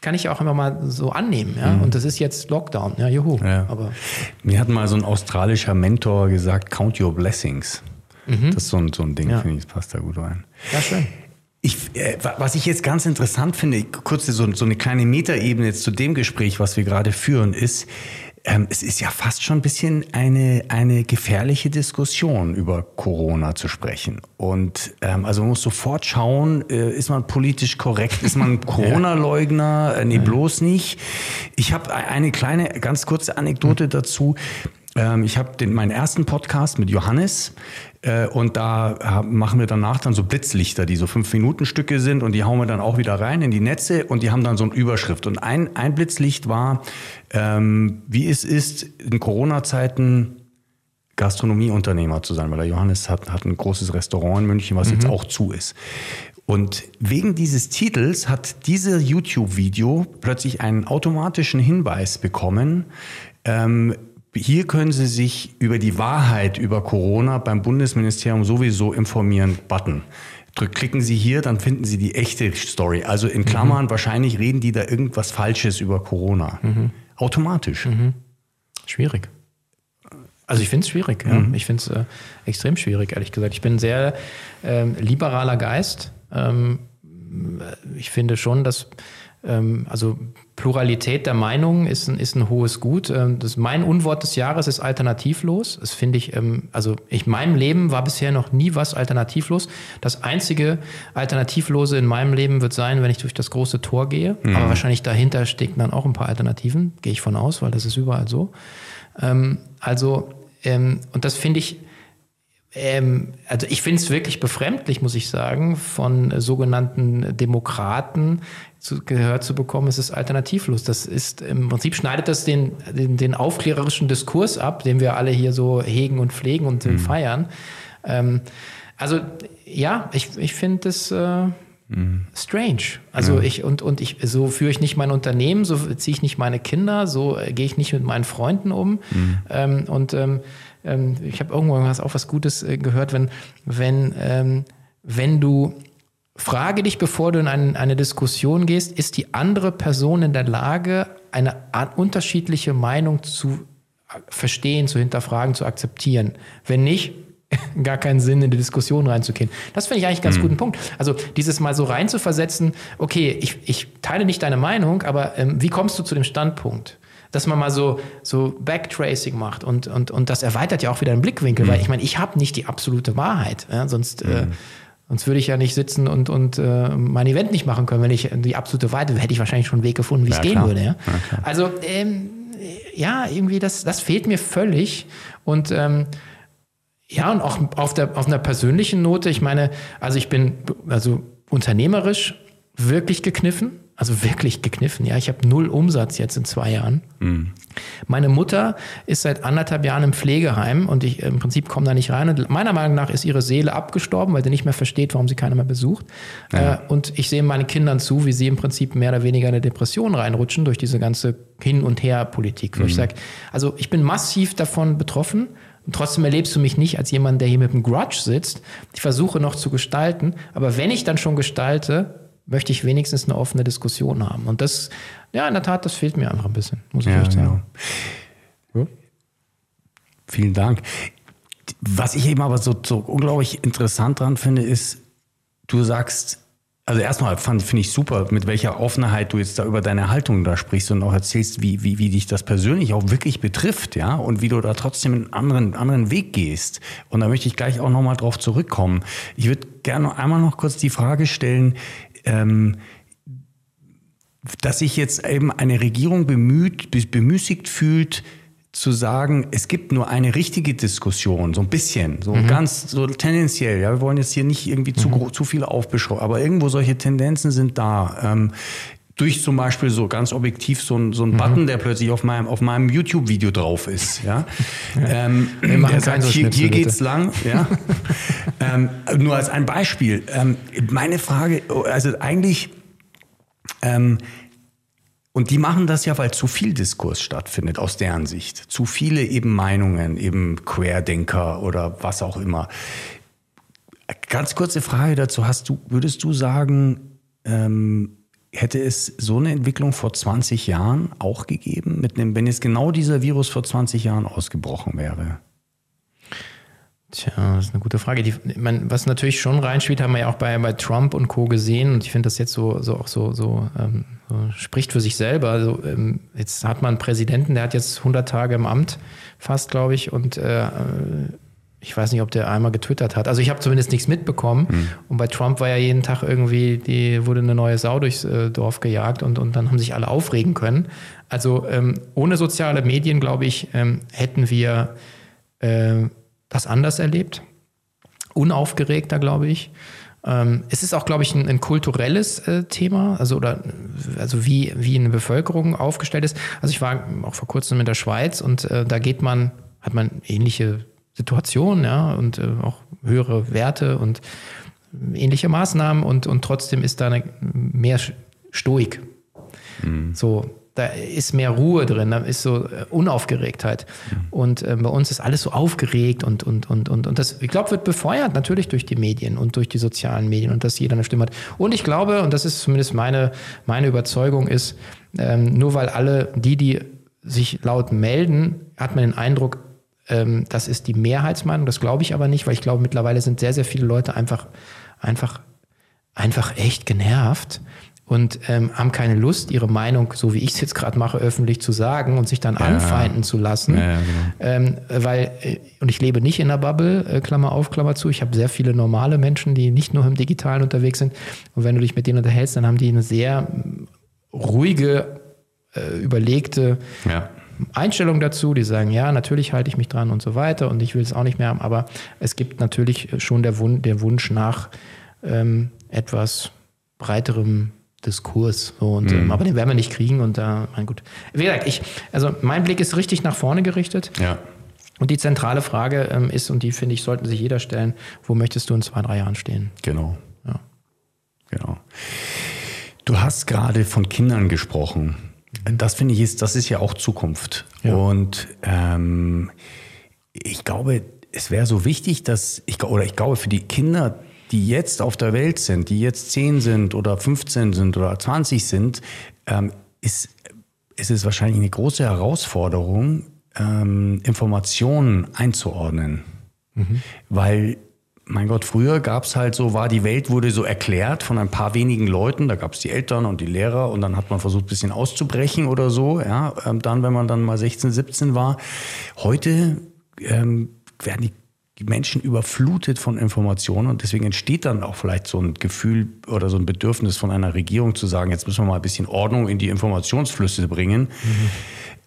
kann ich auch immer mal so annehmen. Ja? Mhm. Und das ist jetzt Lockdown. Ja, juhu. Ja. Aber Mir hat mal so ein australischer Mentor gesagt, count your blessings. Mhm. Das ist so ein, so ein Ding, finde ich, das passt da gut rein. Ja, schön. Ich, äh, was ich jetzt ganz interessant finde, kurz so, so eine kleine Metaebene jetzt zu dem Gespräch, was wir gerade führen, ist, ähm, es ist ja fast schon ein bisschen eine, eine gefährliche Diskussion über Corona zu sprechen. Und ähm, also man muss sofort schauen, äh, ist man politisch korrekt, ist man Corona-Leugner? Äh, nee, bloß nicht. Ich habe eine kleine, ganz kurze Anekdote dazu. Ähm, ich habe meinen ersten Podcast mit Johannes äh, und da machen wir danach dann so Blitzlichter, die so fünf Minuten Stücke sind und die hauen wir dann auch wieder rein in die Netze und die haben dann so eine Überschrift. Und ein, ein Blitzlicht war, ähm, wie es ist, in Corona-Zeiten Gastronomieunternehmer zu sein, weil der Johannes hat, hat ein großes Restaurant in München, was mhm. jetzt auch zu ist. Und wegen dieses Titels hat dieses YouTube-Video plötzlich einen automatischen Hinweis bekommen, ähm, hier können Sie sich über die Wahrheit über Corona beim Bundesministerium sowieso informieren. Button. Klicken Sie hier, dann finden Sie die echte Story. Also in Klammern, mhm. wahrscheinlich reden die da irgendwas Falsches über Corona. Mhm. Automatisch. Mhm. Schwierig. Also ich finde es schwierig. Ja. Mhm. Ich finde es äh, extrem schwierig, ehrlich gesagt. Ich bin ein sehr äh, liberaler Geist. Ähm, ich finde schon, dass ähm, also Pluralität der Meinungen ist ein, ist ein hohes Gut. Ähm, das, mein Unwort des Jahres ist alternativlos. Das finde ich, ähm, also ich, meinem Leben war bisher noch nie was alternativlos. Das einzige Alternativlose in meinem Leben wird sein, wenn ich durch das große Tor gehe. Mhm. Aber wahrscheinlich dahinter stecken dann auch ein paar Alternativen, gehe ich von aus, weil das ist überall so. Also, und das finde ich, also ich finde es wirklich befremdlich, muss ich sagen, von sogenannten Demokraten zu, gehört zu bekommen, ist es alternativlos. Das ist im Prinzip schneidet das den, den, den aufklärerischen Diskurs ab, den wir alle hier so hegen und pflegen und mhm. feiern. Ähm, also ja, ich, ich finde das äh, mhm. strange. Also ja. ich und, und ich, so führe ich nicht mein Unternehmen, so ziehe ich nicht meine Kinder, so äh, gehe ich nicht mit meinen Freunden um. Mhm. Ähm, und ähm, ähm ich habe irgendwann auch was Gutes äh, gehört, wenn, wenn, ähm, wenn du Frage dich, bevor du in eine, eine, Diskussion gehst, ist die andere Person in der Lage, eine unterschiedliche Meinung zu verstehen, zu hinterfragen, zu akzeptieren? Wenn nicht, gar keinen Sinn, in die Diskussion reinzugehen. Das finde ich eigentlich einen ganz mhm. guten Punkt. Also dieses mal so reinzuversetzen, okay, ich, ich teile nicht deine Meinung, aber ähm, wie kommst du zu dem Standpunkt? Dass man mal so, so Backtracing macht und, und, und das erweitert ja auch wieder den Blickwinkel, mhm. weil ich meine, ich habe nicht die absolute Wahrheit. Ja? Sonst äh, mhm. äh, Sonst würde ich ja nicht sitzen und, und äh, mein Event nicht machen können. Wenn ich die absolute Weite, hätte ich wahrscheinlich schon einen Weg gefunden, wie ja, es gehen würde. Ja? ja also ähm, ja, irgendwie das, das fehlt mir völlig. Und ähm, ja, und auch auf, der, auf einer persönlichen Note, ich meine, also ich bin also unternehmerisch wirklich gekniffen also wirklich gekniffen. Ja, ich habe null Umsatz jetzt in zwei Jahren. Mhm. Meine Mutter ist seit anderthalb Jahren im Pflegeheim und ich im Prinzip komme da nicht rein. Und meiner Meinung nach ist ihre Seele abgestorben, weil sie nicht mehr versteht, warum sie keiner mehr besucht. Ja. Äh, und ich sehe meinen Kindern zu, wie sie im Prinzip mehr oder weniger in eine Depression reinrutschen durch diese ganze Hin- und Her-Politik. Wo mhm. ich sage, also ich bin massiv davon betroffen. Und trotzdem erlebst du mich nicht als jemand, der hier mit einem Grudge sitzt. Ich versuche noch zu gestalten. Aber wenn ich dann schon gestalte, möchte ich wenigstens eine offene Diskussion haben. Und das, ja, in der Tat, das fehlt mir einfach ein bisschen, muss ich ja, echt sagen. Genau. Ja. Vielen Dank. Was ich eben aber so, so unglaublich interessant dran finde, ist, du sagst, Also erstmal finde ich super, mit welcher Offenheit du jetzt da über deine Haltung da sprichst und auch erzählst, wie, wie, wie dich das persönlich auch wirklich betrifft, ja, und wie du da trotzdem einen anderen, anderen Weg gehst. Und da möchte ich gleich auch nochmal drauf zurückkommen. Ich würde gerne einmal noch kurz die Frage stellen, ähm, dass sich jetzt eben eine Regierung bemüht, bemüßigt fühlt, zu sagen, es gibt nur eine richtige Diskussion, so ein bisschen, so mhm. ganz, so tendenziell. Ja, wir wollen jetzt hier nicht irgendwie zu, mhm. zu viel aufbeschreiben, aber irgendwo solche Tendenzen sind da. Ähm, durch zum Beispiel so ganz objektiv so ein, so ein mhm. Button, der plötzlich auf meinem, auf meinem YouTube-Video drauf ist. Ja? ja. Ähm, der sagt, hier, hier geht's lang. Ja? ähm, nur als ein Beispiel. Ähm, meine Frage, also eigentlich, ähm, und die machen das ja, weil zu viel Diskurs stattfindet aus deren Sicht. Zu viele eben Meinungen, eben Querdenker oder was auch immer. Ganz kurze Frage dazu. Hast du, würdest du sagen, ähm, hätte es so eine Entwicklung vor 20 Jahren auch gegeben, mit einem, wenn jetzt genau dieser Virus vor 20 Jahren ausgebrochen wäre? Tja, das ist eine gute Frage. Die, man, was natürlich schon reinspielt, haben wir ja auch bei, bei Trump und Co. gesehen. Und ich finde das jetzt so, so auch so, so, ähm, so spricht für sich selber. Also, ähm, jetzt hat man einen Präsidenten, der hat jetzt 100 Tage im Amt, fast, glaube ich. Und äh, ich weiß nicht, ob der einmal getwittert hat. Also ich habe zumindest nichts mitbekommen. Mhm. Und bei Trump war ja jeden Tag irgendwie, die wurde eine neue Sau durchs äh, Dorf gejagt und, und dann haben sich alle aufregen können. Also ähm, ohne soziale Medien, glaube ich, ähm, hätten wir äh, das anders erlebt. Unaufgeregter, glaube ich. Ähm, es ist auch, glaube ich, ein, ein kulturelles äh, Thema, also oder also wie, wie eine Bevölkerung aufgestellt ist. Also ich war auch vor kurzem in der Schweiz und äh, da geht man, hat man ähnliche Situationen, ja, und äh, auch höhere Werte und ähnliche Maßnahmen und, und trotzdem ist da eine, mehr Stoik. Mhm. So, da ist mehr Ruhe drin, da ist so äh, Unaufgeregtheit. Mhm. Und äh, bei uns ist alles so aufgeregt und, und, und, und, und das, ich glaube, wird befeuert natürlich durch die Medien und durch die sozialen Medien und dass jeder eine Stimme hat. Und ich glaube, und das ist zumindest meine, meine Überzeugung, ist, ähm, nur weil alle die, die sich laut melden, hat man den Eindruck, ähm, das ist die Mehrheitsmeinung. Das glaube ich aber nicht, weil ich glaube, mittlerweile sind sehr, sehr viele Leute einfach, einfach, einfach echt genervt und ähm, haben keine Lust, ihre Meinung, so wie ich es jetzt gerade mache, öffentlich zu sagen und sich dann ja. anfeinden zu lassen. Ja, ja, genau. ähm, weil, äh, und ich lebe nicht in der Bubble, äh, Klammer auf, Klammer zu. Ich habe sehr viele normale Menschen, die nicht nur im Digitalen unterwegs sind. Und wenn du dich mit denen unterhältst, dann haben die eine sehr ruhige, äh, überlegte Einstellung dazu. Die sagen, ja, natürlich halte ich mich dran und so weiter und ich will es auch nicht mehr haben. Aber es gibt natürlich schon der, Wun der Wunsch nach ähm, etwas breiterem Diskurs. So, und, mhm. ähm, aber den werden wir nicht kriegen und da, äh, mein gut. Wie gesagt, ich, also mein Blick ist richtig nach vorne gerichtet. Ja. Und die zentrale Frage ähm, ist, und die finde ich, sollten sich jeder stellen, wo möchtest du in zwei, drei Jahren stehen? Genau. Ja. Genau. Du hast gerade von Kindern gesprochen. Das finde ich ist, das ist ja auch Zukunft. Ja. Und ähm, ich glaube, es wäre so wichtig, dass ich oder ich glaube für die Kinder die jetzt auf der Welt sind, die jetzt 10 sind oder 15 sind oder 20 sind, ähm, ist, ist es wahrscheinlich eine große Herausforderung, ähm, Informationen einzuordnen. Mhm. Weil, mein Gott, früher gab es halt so, war die Welt wurde so erklärt von ein paar wenigen Leuten, da gab es die Eltern und die Lehrer und dann hat man versucht, ein bisschen auszubrechen oder so, ja, ähm, dann, wenn man dann mal 16, 17 war. Heute ähm, werden die die Menschen überflutet von Informationen und deswegen entsteht dann auch vielleicht so ein Gefühl oder so ein Bedürfnis von einer Regierung zu sagen, jetzt müssen wir mal ein bisschen Ordnung in die Informationsflüsse bringen. Mhm.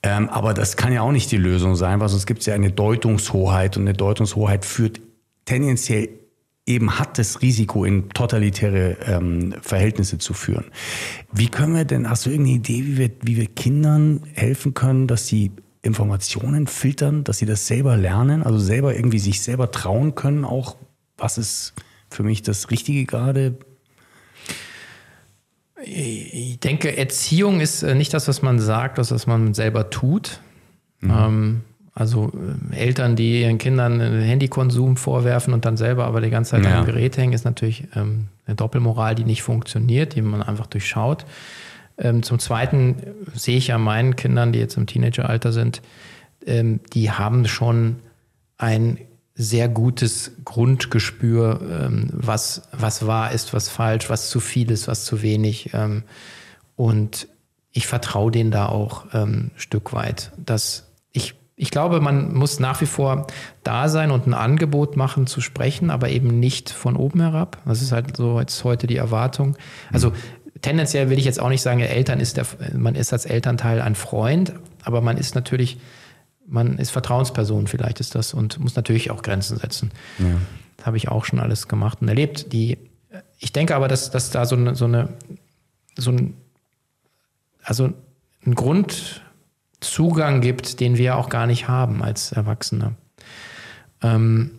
Ähm, aber das kann ja auch nicht die Lösung sein, weil sonst gibt es ja eine Deutungshoheit und eine Deutungshoheit führt tendenziell eben hat das Risiko, in totalitäre ähm, Verhältnisse zu führen. Wie können wir denn, hast du irgendeine Idee, wie wir, wie wir Kindern helfen können, dass sie Informationen filtern, dass sie das selber lernen, also selber irgendwie sich selber trauen können, auch was ist für mich das Richtige gerade? Ich denke, Erziehung ist äh, nicht das, was man sagt, das, was man selber tut. Mhm. Ähm, also äh, Eltern, die ihren Kindern Handykonsum vorwerfen und dann selber aber die ganze Zeit ja. am Gerät hängen, ist natürlich ähm, eine Doppelmoral, die nicht funktioniert, die man einfach durchschaut. Ähm, zum Zweiten sehe ich ja meinen Kindern, die jetzt im Teenageralter sind, ähm, die haben schon ein sehr gutes Grundgespür, ähm, was, was wahr ist, was falsch, was zu viel ist, was zu wenig. Ähm, und ich vertraue denen da auch ähm, Stück weit. Dass ich, glaube, man muss nach wie vor da sein und ein Angebot machen zu sprechen, aber eben nicht von oben herab. Das ist halt so jetzt heute die Erwartung. Also tendenziell will ich jetzt auch nicht sagen, Eltern ist der, man ist als Elternteil ein Freund, aber man ist natürlich man ist Vertrauensperson, vielleicht ist das, und muss natürlich auch Grenzen setzen. Ja. Das habe ich auch schon alles gemacht und erlebt. Die, ich denke aber, dass, dass da so eine, so eine, so ein, also ein Grundzugang gibt, den wir auch gar nicht haben als Erwachsene. Ähm,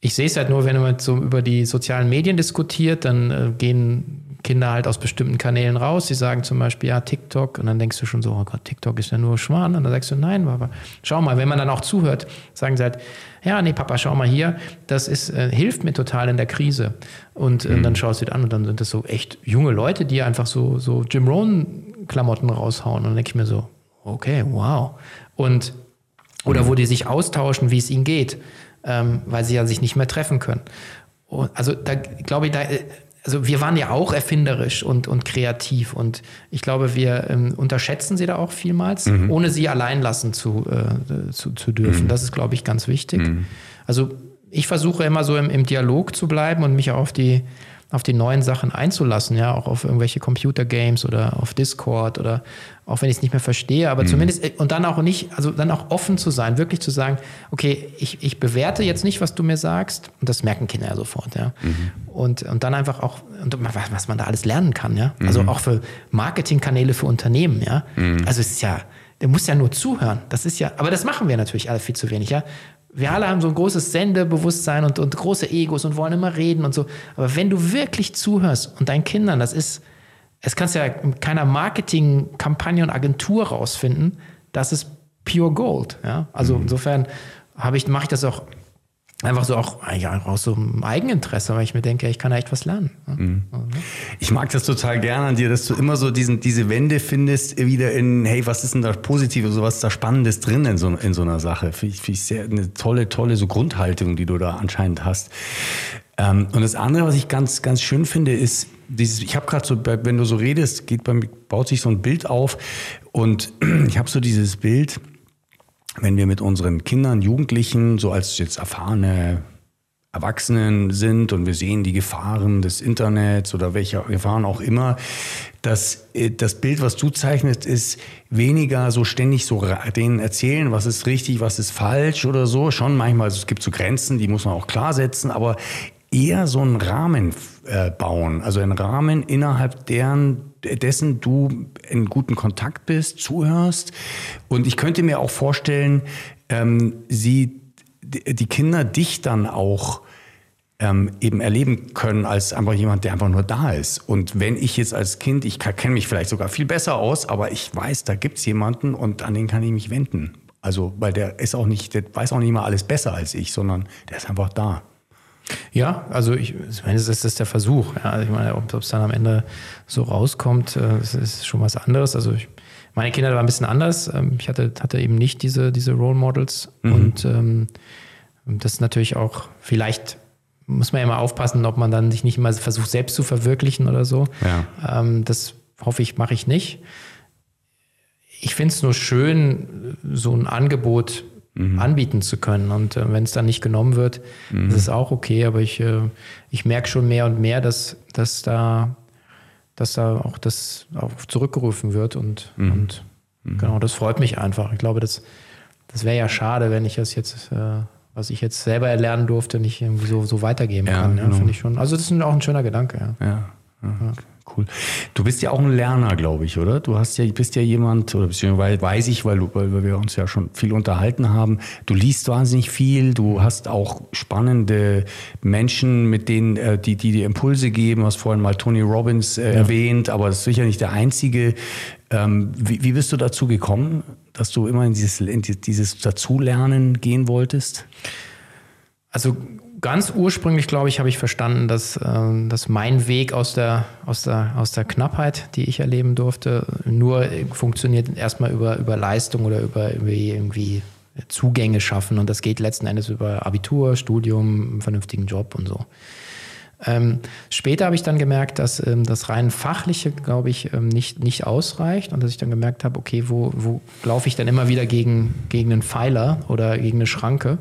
ich sehe es halt nur, wenn man so über die sozialen Medien diskutiert, dann äh, gehen Kinder halt aus bestimmten Kanälen raus. Sie sagen zum Beispiel, ja, TikTok. Und dann denkst du schon so, oh Gott, TikTok ist ja nur Schmarrn. Und dann sagst du, nein, aber schau mal. Wenn man dann auch zuhört, sagen sie halt, ja, nee, Papa, schau mal hier. Das ist, äh, hilft mir total in der Krise. Und äh, mhm. dann schaust du dir an und dann sind das so echt junge Leute, die einfach so, so Jim Rohn-Klamotten raushauen. Und dann denke ich mir so, okay, wow. Und, oder wo die sich austauschen, wie es ihnen geht, ähm, weil sie ja sich nicht mehr treffen können. Und also da glaube ich, da äh, also wir waren ja auch erfinderisch und, und kreativ und ich glaube, wir ähm, unterschätzen sie da auch vielmals, mhm. ohne sie allein lassen zu, äh, zu, zu, dürfen. Mhm. Das ist, glaube ich, ganz wichtig. Mhm. Also ich versuche immer so im, im Dialog zu bleiben und mich auf die, auf die neuen Sachen einzulassen, ja, auch auf irgendwelche Computergames oder auf Discord oder auch wenn ich es nicht mehr verstehe, aber mhm. zumindest äh, und dann auch nicht, also dann auch offen zu sein, wirklich zu sagen, okay, ich, ich bewerte jetzt nicht, was du mir sagst, und das merken Kinder ja sofort, ja. Mhm. Und, und dann einfach auch, und was man da alles lernen kann, ja. Also mhm. auch für Marketingkanäle für Unternehmen, ja. Mhm. Also es ist ja, der muss ja nur zuhören. Das ist ja, aber das machen wir natürlich alle viel zu wenig, ja wir alle haben so ein großes Sendebewusstsein und, und große Egos und wollen immer reden und so. Aber wenn du wirklich zuhörst und deinen Kindern, das ist, es kannst ja in keiner Marketingkampagne und Agentur rausfinden, das ist pure Gold. Ja? Also mhm. insofern habe ich, mache ich das auch Einfach so auch, ja, aus so einem Eigeninteresse, weil ich mir denke, ich kann da echt was lernen. Mhm. Ich mag das total gerne an dir, dass du immer so diesen, diese Wende findest, wieder in, hey, was ist denn da Positives, so was da Spannendes drin in so, in so einer Sache? Finde ich, find ich sehr, eine tolle, tolle so Grundhaltung, die du da anscheinend hast. Ähm, und das andere, was ich ganz, ganz schön finde, ist, dieses, ich habe gerade so, wenn du so redest, geht bei mir, baut sich so ein Bild auf und ich habe so dieses Bild, wenn wir mit unseren Kindern, Jugendlichen, so als jetzt erfahrene Erwachsenen sind und wir sehen die Gefahren des Internets oder welche Gefahren auch immer, dass äh, das Bild, was du zeichnest, ist weniger so ständig so denen erzählen, was ist richtig, was ist falsch oder so. Schon manchmal, also es gibt so Grenzen, die muss man auch klar setzen, aber eher so einen Rahmen äh, bauen, also einen Rahmen, innerhalb deren dessen du in guten Kontakt bist, zuhörst. Und ich könnte mir auch vorstellen, ähm, sie, die Kinder dich dann auch ähm, eben erleben können als einfach jemand, der einfach nur da ist. Und wenn ich jetzt als Kind, ich kenne mich vielleicht sogar viel besser aus, aber ich weiß, da gibt es jemanden und an den kann ich mich wenden. Also, weil der ist auch nicht, der weiß auch nicht mal alles besser als ich, sondern der ist einfach da. Ja, also ich, ich meine, das ist der Versuch. Ja. Also ich meine, ob es dann am Ende so rauskommt, äh, das ist schon was anderes. Also ich, meine Kinder waren ein bisschen anders. Ähm, ich hatte, hatte eben nicht diese, diese Role Models. Mhm. Und ähm, das ist natürlich auch, vielleicht muss man ja immer aufpassen, ob man dann sich nicht immer versucht, selbst zu verwirklichen oder so. Ja. Ähm, das hoffe ich, mache ich nicht. Ich finde es nur schön, so ein Angebot mhm. anbieten zu können. Und äh, wenn es dann nicht genommen wird, mhm. ist es auch okay. Aber ich, äh, ich merke schon mehr und mehr, dass, dass da dass da auch das auch zurückgerufen wird und, mhm. und mhm. genau, das freut mich einfach. Ich glaube, das, das wäre ja schade, wenn ich das jetzt, äh, was ich jetzt selber erlernen durfte, nicht irgendwie so, so weitergeben ja, kann. Ja, genau. finde ich schon. Also das ist auch ein schöner Gedanke, ja. ja. Ja. Cool. Du bist ja auch ein Lerner, glaube ich, oder? Du hast ja, bist ja jemand, oder beziehungsweise weiß ich, weil, du, weil wir uns ja schon viel unterhalten haben. Du liest wahnsinnig viel, du hast auch spannende Menschen, mit denen, äh, die, die dir Impulse geben. Du hast vorhin mal Tony Robbins äh, ja. erwähnt, aber das ist sicher nicht der einzige. Ähm, wie, wie bist du dazu gekommen, dass du immer in dieses, in dieses Dazulernen gehen wolltest? Also ganz ursprünglich, glaube ich, habe ich verstanden, dass, äh, dass mein Weg aus der, aus, der, aus der Knappheit, die ich erleben durfte, nur funktioniert erstmal über, über Leistung oder über irgendwie, irgendwie Zugänge schaffen. Und das geht letzten Endes über Abitur, Studium, einen vernünftigen Job und so. Ähm, später habe ich dann gemerkt, dass ähm, das rein fachliche, glaube ich, ähm, nicht, nicht ausreicht und dass ich dann gemerkt habe, okay, wo, wo laufe ich dann immer wieder gegen, gegen einen Pfeiler oder gegen eine Schranke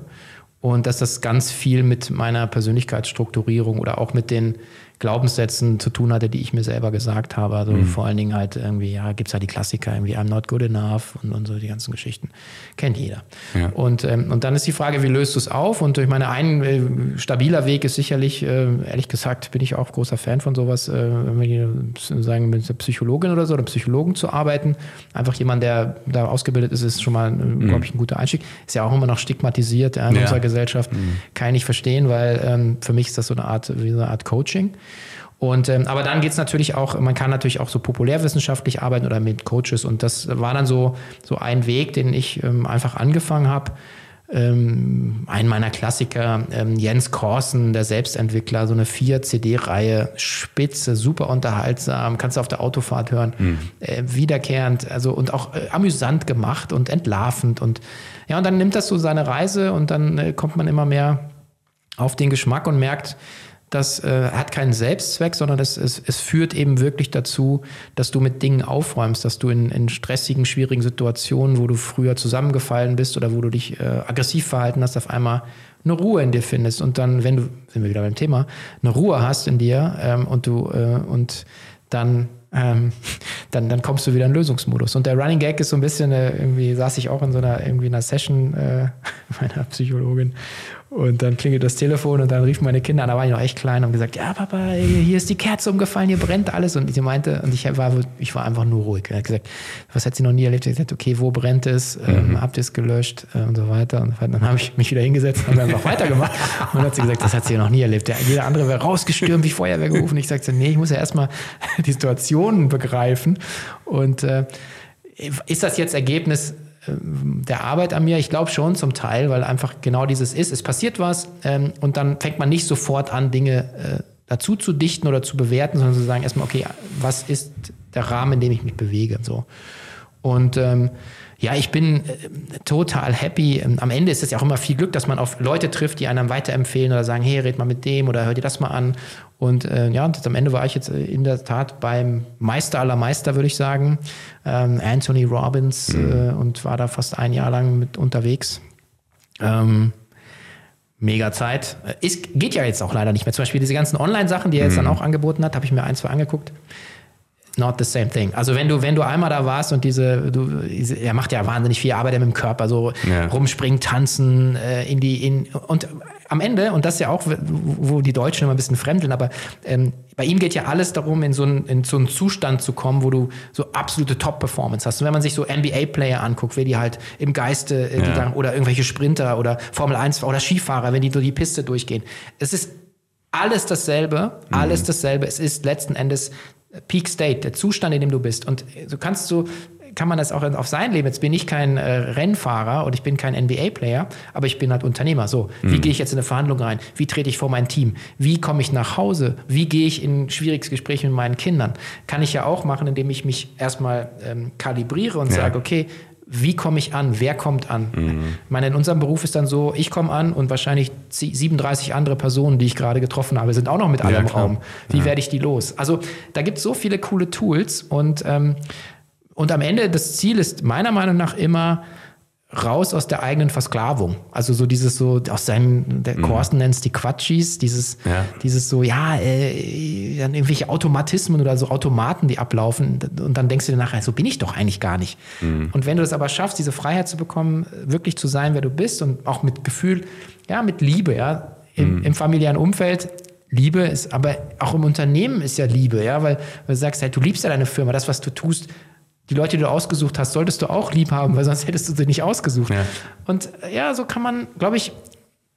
und dass das ganz viel mit meiner Persönlichkeitsstrukturierung oder auch mit den Glaubenssätzen zu tun hatte, die ich mir selber gesagt habe. Also mhm. vor allen Dingen halt irgendwie, ja, gibt es halt die Klassiker, irgendwie I'm not good enough und, und so die ganzen Geschichten. Kennt jeder. Ja. Und, ähm, und dann ist die Frage, wie löst du es auf? Und durch meine ein äh, stabiler Weg ist sicherlich, äh, ehrlich gesagt, bin ich auch großer Fan von sowas, äh, wenn wir sagen, mit einer Psychologin oder so oder Psychologen zu arbeiten. Einfach jemand, der da ausgebildet ist, ist schon mal, äh, mhm. glaube ich, ein guter Einstieg. Ist ja auch immer noch stigmatisiert ja, in ja. unserer Gesellschaft. Mhm. Kann ich nicht verstehen, weil ähm, für mich ist das so eine Art, wie eine Art Coaching. Und ähm, aber dann geht es natürlich auch, man kann natürlich auch so populärwissenschaftlich arbeiten oder mit Coaches. Und das war dann so, so ein Weg, den ich ähm, einfach angefangen habe. Ähm, ein meiner Klassiker, ähm, Jens Korsen, der Selbstentwickler, so eine 4-CD-Reihe, spitze, super unterhaltsam, kannst du auf der Autofahrt hören, mhm. äh, wiederkehrend, also und auch äh, amüsant gemacht und entlarvend. Und ja, und dann nimmt das so seine Reise und dann äh, kommt man immer mehr auf den Geschmack und merkt, das äh, hat keinen Selbstzweck, sondern es, es, es führt eben wirklich dazu, dass du mit Dingen aufräumst, dass du in, in stressigen, schwierigen Situationen, wo du früher zusammengefallen bist oder wo du dich äh, aggressiv verhalten hast, auf einmal eine Ruhe in dir findest. Und dann, wenn du, sind wir wieder beim Thema, eine Ruhe hast in dir ähm, und du äh, und dann ähm, dann, dann kommst du wieder in Lösungsmodus. Und der Running Gag ist so ein bisschen, äh, irgendwie saß ich auch in so einer, irgendwie einer Session äh, meiner Psychologin und dann klingelt das Telefon und dann riefen meine Kinder an, da war ich noch echt klein und haben gesagt, ja Papa, hier ist die Kerze umgefallen, hier brennt alles. Und sie meinte, und ich war, ich war einfach nur ruhig. Er hat gesagt, was hat sie noch nie erlebt? Ich gesagt, okay, wo brennt es? Ähm, mhm. habt ihr es gelöscht? Äh, und so weiter. Und dann habe ich mich wieder hingesetzt und einfach weitergemacht. Und dann hat sie gesagt, das hat sie noch nie erlebt. Ja, jeder andere wäre rausgestürmt, wie Feuerwehr gerufen. Ich sagte, nee, ich muss ja erstmal die Situation begreifen. Und äh, ist das jetzt Ergebnis der Arbeit an mir? Ich glaube schon zum Teil, weil einfach genau dieses ist. Es passiert was ähm, und dann fängt man nicht sofort an, Dinge äh, dazu zu dichten oder zu bewerten, sondern zu sagen erstmal, okay, was ist der Rahmen, in dem ich mich bewege? So. Und ähm, ja, ich bin äh, total happy. Ähm, am Ende ist es ja auch immer viel Glück, dass man auf Leute trifft, die einem weiterempfehlen oder sagen, hey, red mal mit dem oder hör dir das mal an. Und äh, ja, und am Ende war ich jetzt äh, in der Tat beim Meister aller Meister, würde ich sagen, ähm, Anthony Robbins mhm. äh, und war da fast ein Jahr lang mit unterwegs. Ähm, mega Zeit. Es äh, geht ja jetzt auch leider nicht mehr. Zum Beispiel diese ganzen Online-Sachen, die er jetzt mhm. dann auch angeboten hat, habe ich mir ein, zwei angeguckt not the same thing. Also wenn du, wenn du einmal da warst und diese, du, er macht ja wahnsinnig viel Arbeit mit dem Körper, so ja. rumspringen, tanzen, äh, in die, in, und am Ende, und das ist ja auch, wo die Deutschen immer ein bisschen fremdeln, aber ähm, bei ihm geht ja alles darum, in so, einen, in so einen Zustand zu kommen, wo du so absolute Top-Performance hast. Und wenn man sich so NBA-Player anguckt, wie die halt im Geiste, äh, ja. dann, oder irgendwelche Sprinter oder Formel 1 oder Skifahrer, wenn die durch die Piste durchgehen. Es ist alles dasselbe, alles mhm. dasselbe. Es ist letzten Endes Peak State, der Zustand, in dem du bist. Und so kannst du, kann man das auch auf sein Leben. Jetzt bin ich kein äh, Rennfahrer und ich bin kein NBA-Player, aber ich bin halt Unternehmer. So, mhm. wie gehe ich jetzt in eine Verhandlung rein? Wie trete ich vor mein Team? Wie komme ich nach Hause? Wie gehe ich in ein schwieriges Gespräch mit meinen Kindern? Kann ich ja auch machen, indem ich mich erstmal ähm, kalibriere und ja. sage, okay, wie komme ich an, wer kommt an. Mhm. Ich meine, in unserem Beruf ist dann so, ich komme an und wahrscheinlich 37 andere Personen, die ich gerade getroffen habe, sind auch noch mit alle ja, im Raum. Wie ja. werde ich die los? Also da gibt es so viele coole Tools und, ähm, und am Ende das Ziel ist meiner Meinung nach immer, raus aus der eigenen Versklavung. Also so dieses so aus seinem, der Korsten mhm. nennt es die Quatschis, dieses, ja. dieses so, ja, äh, dann irgendwelche Automatismen oder so Automaten, die ablaufen und dann denkst du dir nachher, so bin ich doch eigentlich gar nicht. Mhm. Und wenn du das aber schaffst, diese Freiheit zu bekommen, wirklich zu sein, wer du bist und auch mit Gefühl, ja, mit Liebe, ja, im, mhm. im familiären Umfeld, Liebe ist, aber auch im Unternehmen ist ja Liebe, ja, weil, weil du sagst, hey, du liebst ja deine Firma, das, was du tust, die Leute, die du ausgesucht hast, solltest du auch lieb haben, weil sonst hättest du sie nicht ausgesucht. Ja. Und äh, ja, so kann man, glaube ich,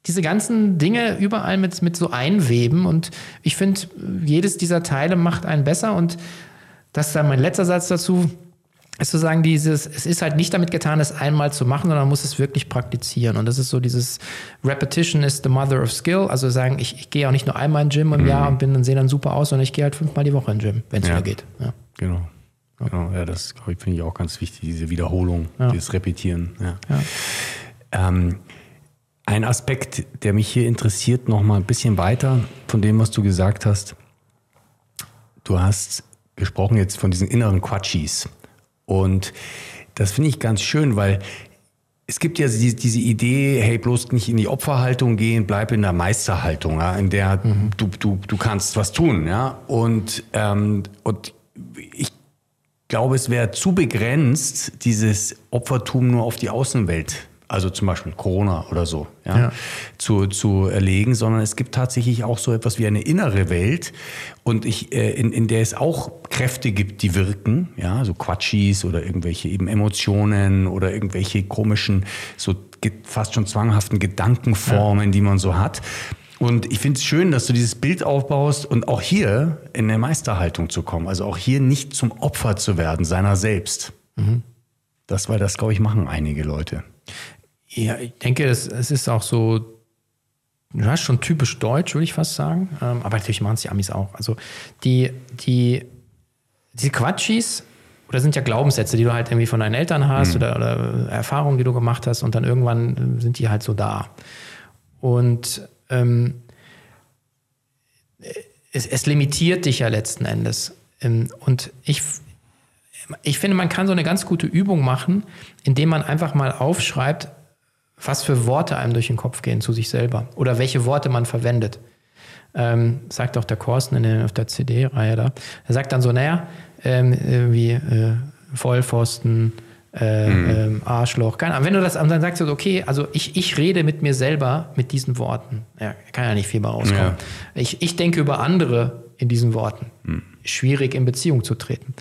diese ganzen Dinge überall mit, mit so einweben. Und ich finde, jedes dieser Teile macht einen besser. Und das ist dann mein letzter Satz dazu, ist zu sagen, dieses, es ist halt nicht damit getan, es einmal zu machen, sondern man muss es wirklich praktizieren. Und das ist so dieses Repetition is the mother of skill. Also sagen, ich, ich gehe auch nicht nur einmal in Gym im mhm. Jahr und bin dann sehe dann super aus, sondern ich gehe halt fünfmal die Woche in Gym, wenn es ja. wieder geht. Ja. Genau. Genau, ja, das finde ich auch ganz wichtig, diese Wiederholung, ja. dieses Repetieren. Ja. ja. Ähm, ein Aspekt, der mich hier interessiert, noch mal ein bisschen weiter von dem, was du gesagt hast. Du hast gesprochen jetzt von diesen inneren Quatschis. Und das finde ich ganz schön, weil es gibt ja diese Idee, hey, bloß nicht in die Opferhaltung gehen, bleib in der Meisterhaltung, ja, in der mhm. du, du, du kannst was tun. Ja? Und, ähm, und ich glaube, es wäre zu begrenzt, dieses Opfertum nur auf die Außenwelt also zum Beispiel Corona oder so, ja, ja, Zu, zu erlegen, sondern es gibt tatsächlich auch so etwas wie eine innere Welt und ich, äh, in, in der es auch Kräfte gibt, die wirken, ja, so Quatschis oder irgendwelche eben Emotionen oder irgendwelche komischen, so fast schon zwanghaften Gedankenformen, ja. die man so hat. Und ich finde es schön, dass du dieses Bild aufbaust und auch hier in der Meisterhaltung zu kommen. Also auch hier nicht zum Opfer zu werden seiner selbst. Mhm. Das, weil das, glaube ich, machen einige Leute. Ja, ich denke, es, es ist auch so, ja, schon typisch deutsch, würde ich fast sagen. Ähm, aber natürlich machen es die Amis auch. Also die, die, diese Quatschis, oder sind ja Glaubenssätze, die du halt irgendwie von deinen Eltern hast mhm. oder, oder, Erfahrungen, die du gemacht hast und dann irgendwann sind die halt so da. Und ähm, es, es, limitiert dich ja letzten Endes. Ähm, und ich, ich finde, man kann so eine ganz gute Übung machen, indem man einfach mal aufschreibt, was für Worte einem durch den Kopf gehen zu sich selber oder welche Worte man verwendet. Ähm, sagt auch der Korsten der, auf der CD-Reihe da. Er sagt dann so, naja, ähm, wie äh, Vollpfosten, äh, mhm. ähm, Arschloch, keine Ahnung. Wenn du das dann sagst, du, okay, also ich, ich rede mit mir selber mit diesen Worten. Ja, kann ja nicht viel mehr rauskommen. Ja. Ich, ich denke über andere in diesen Worten. Mhm. Schwierig in Beziehung zu treten.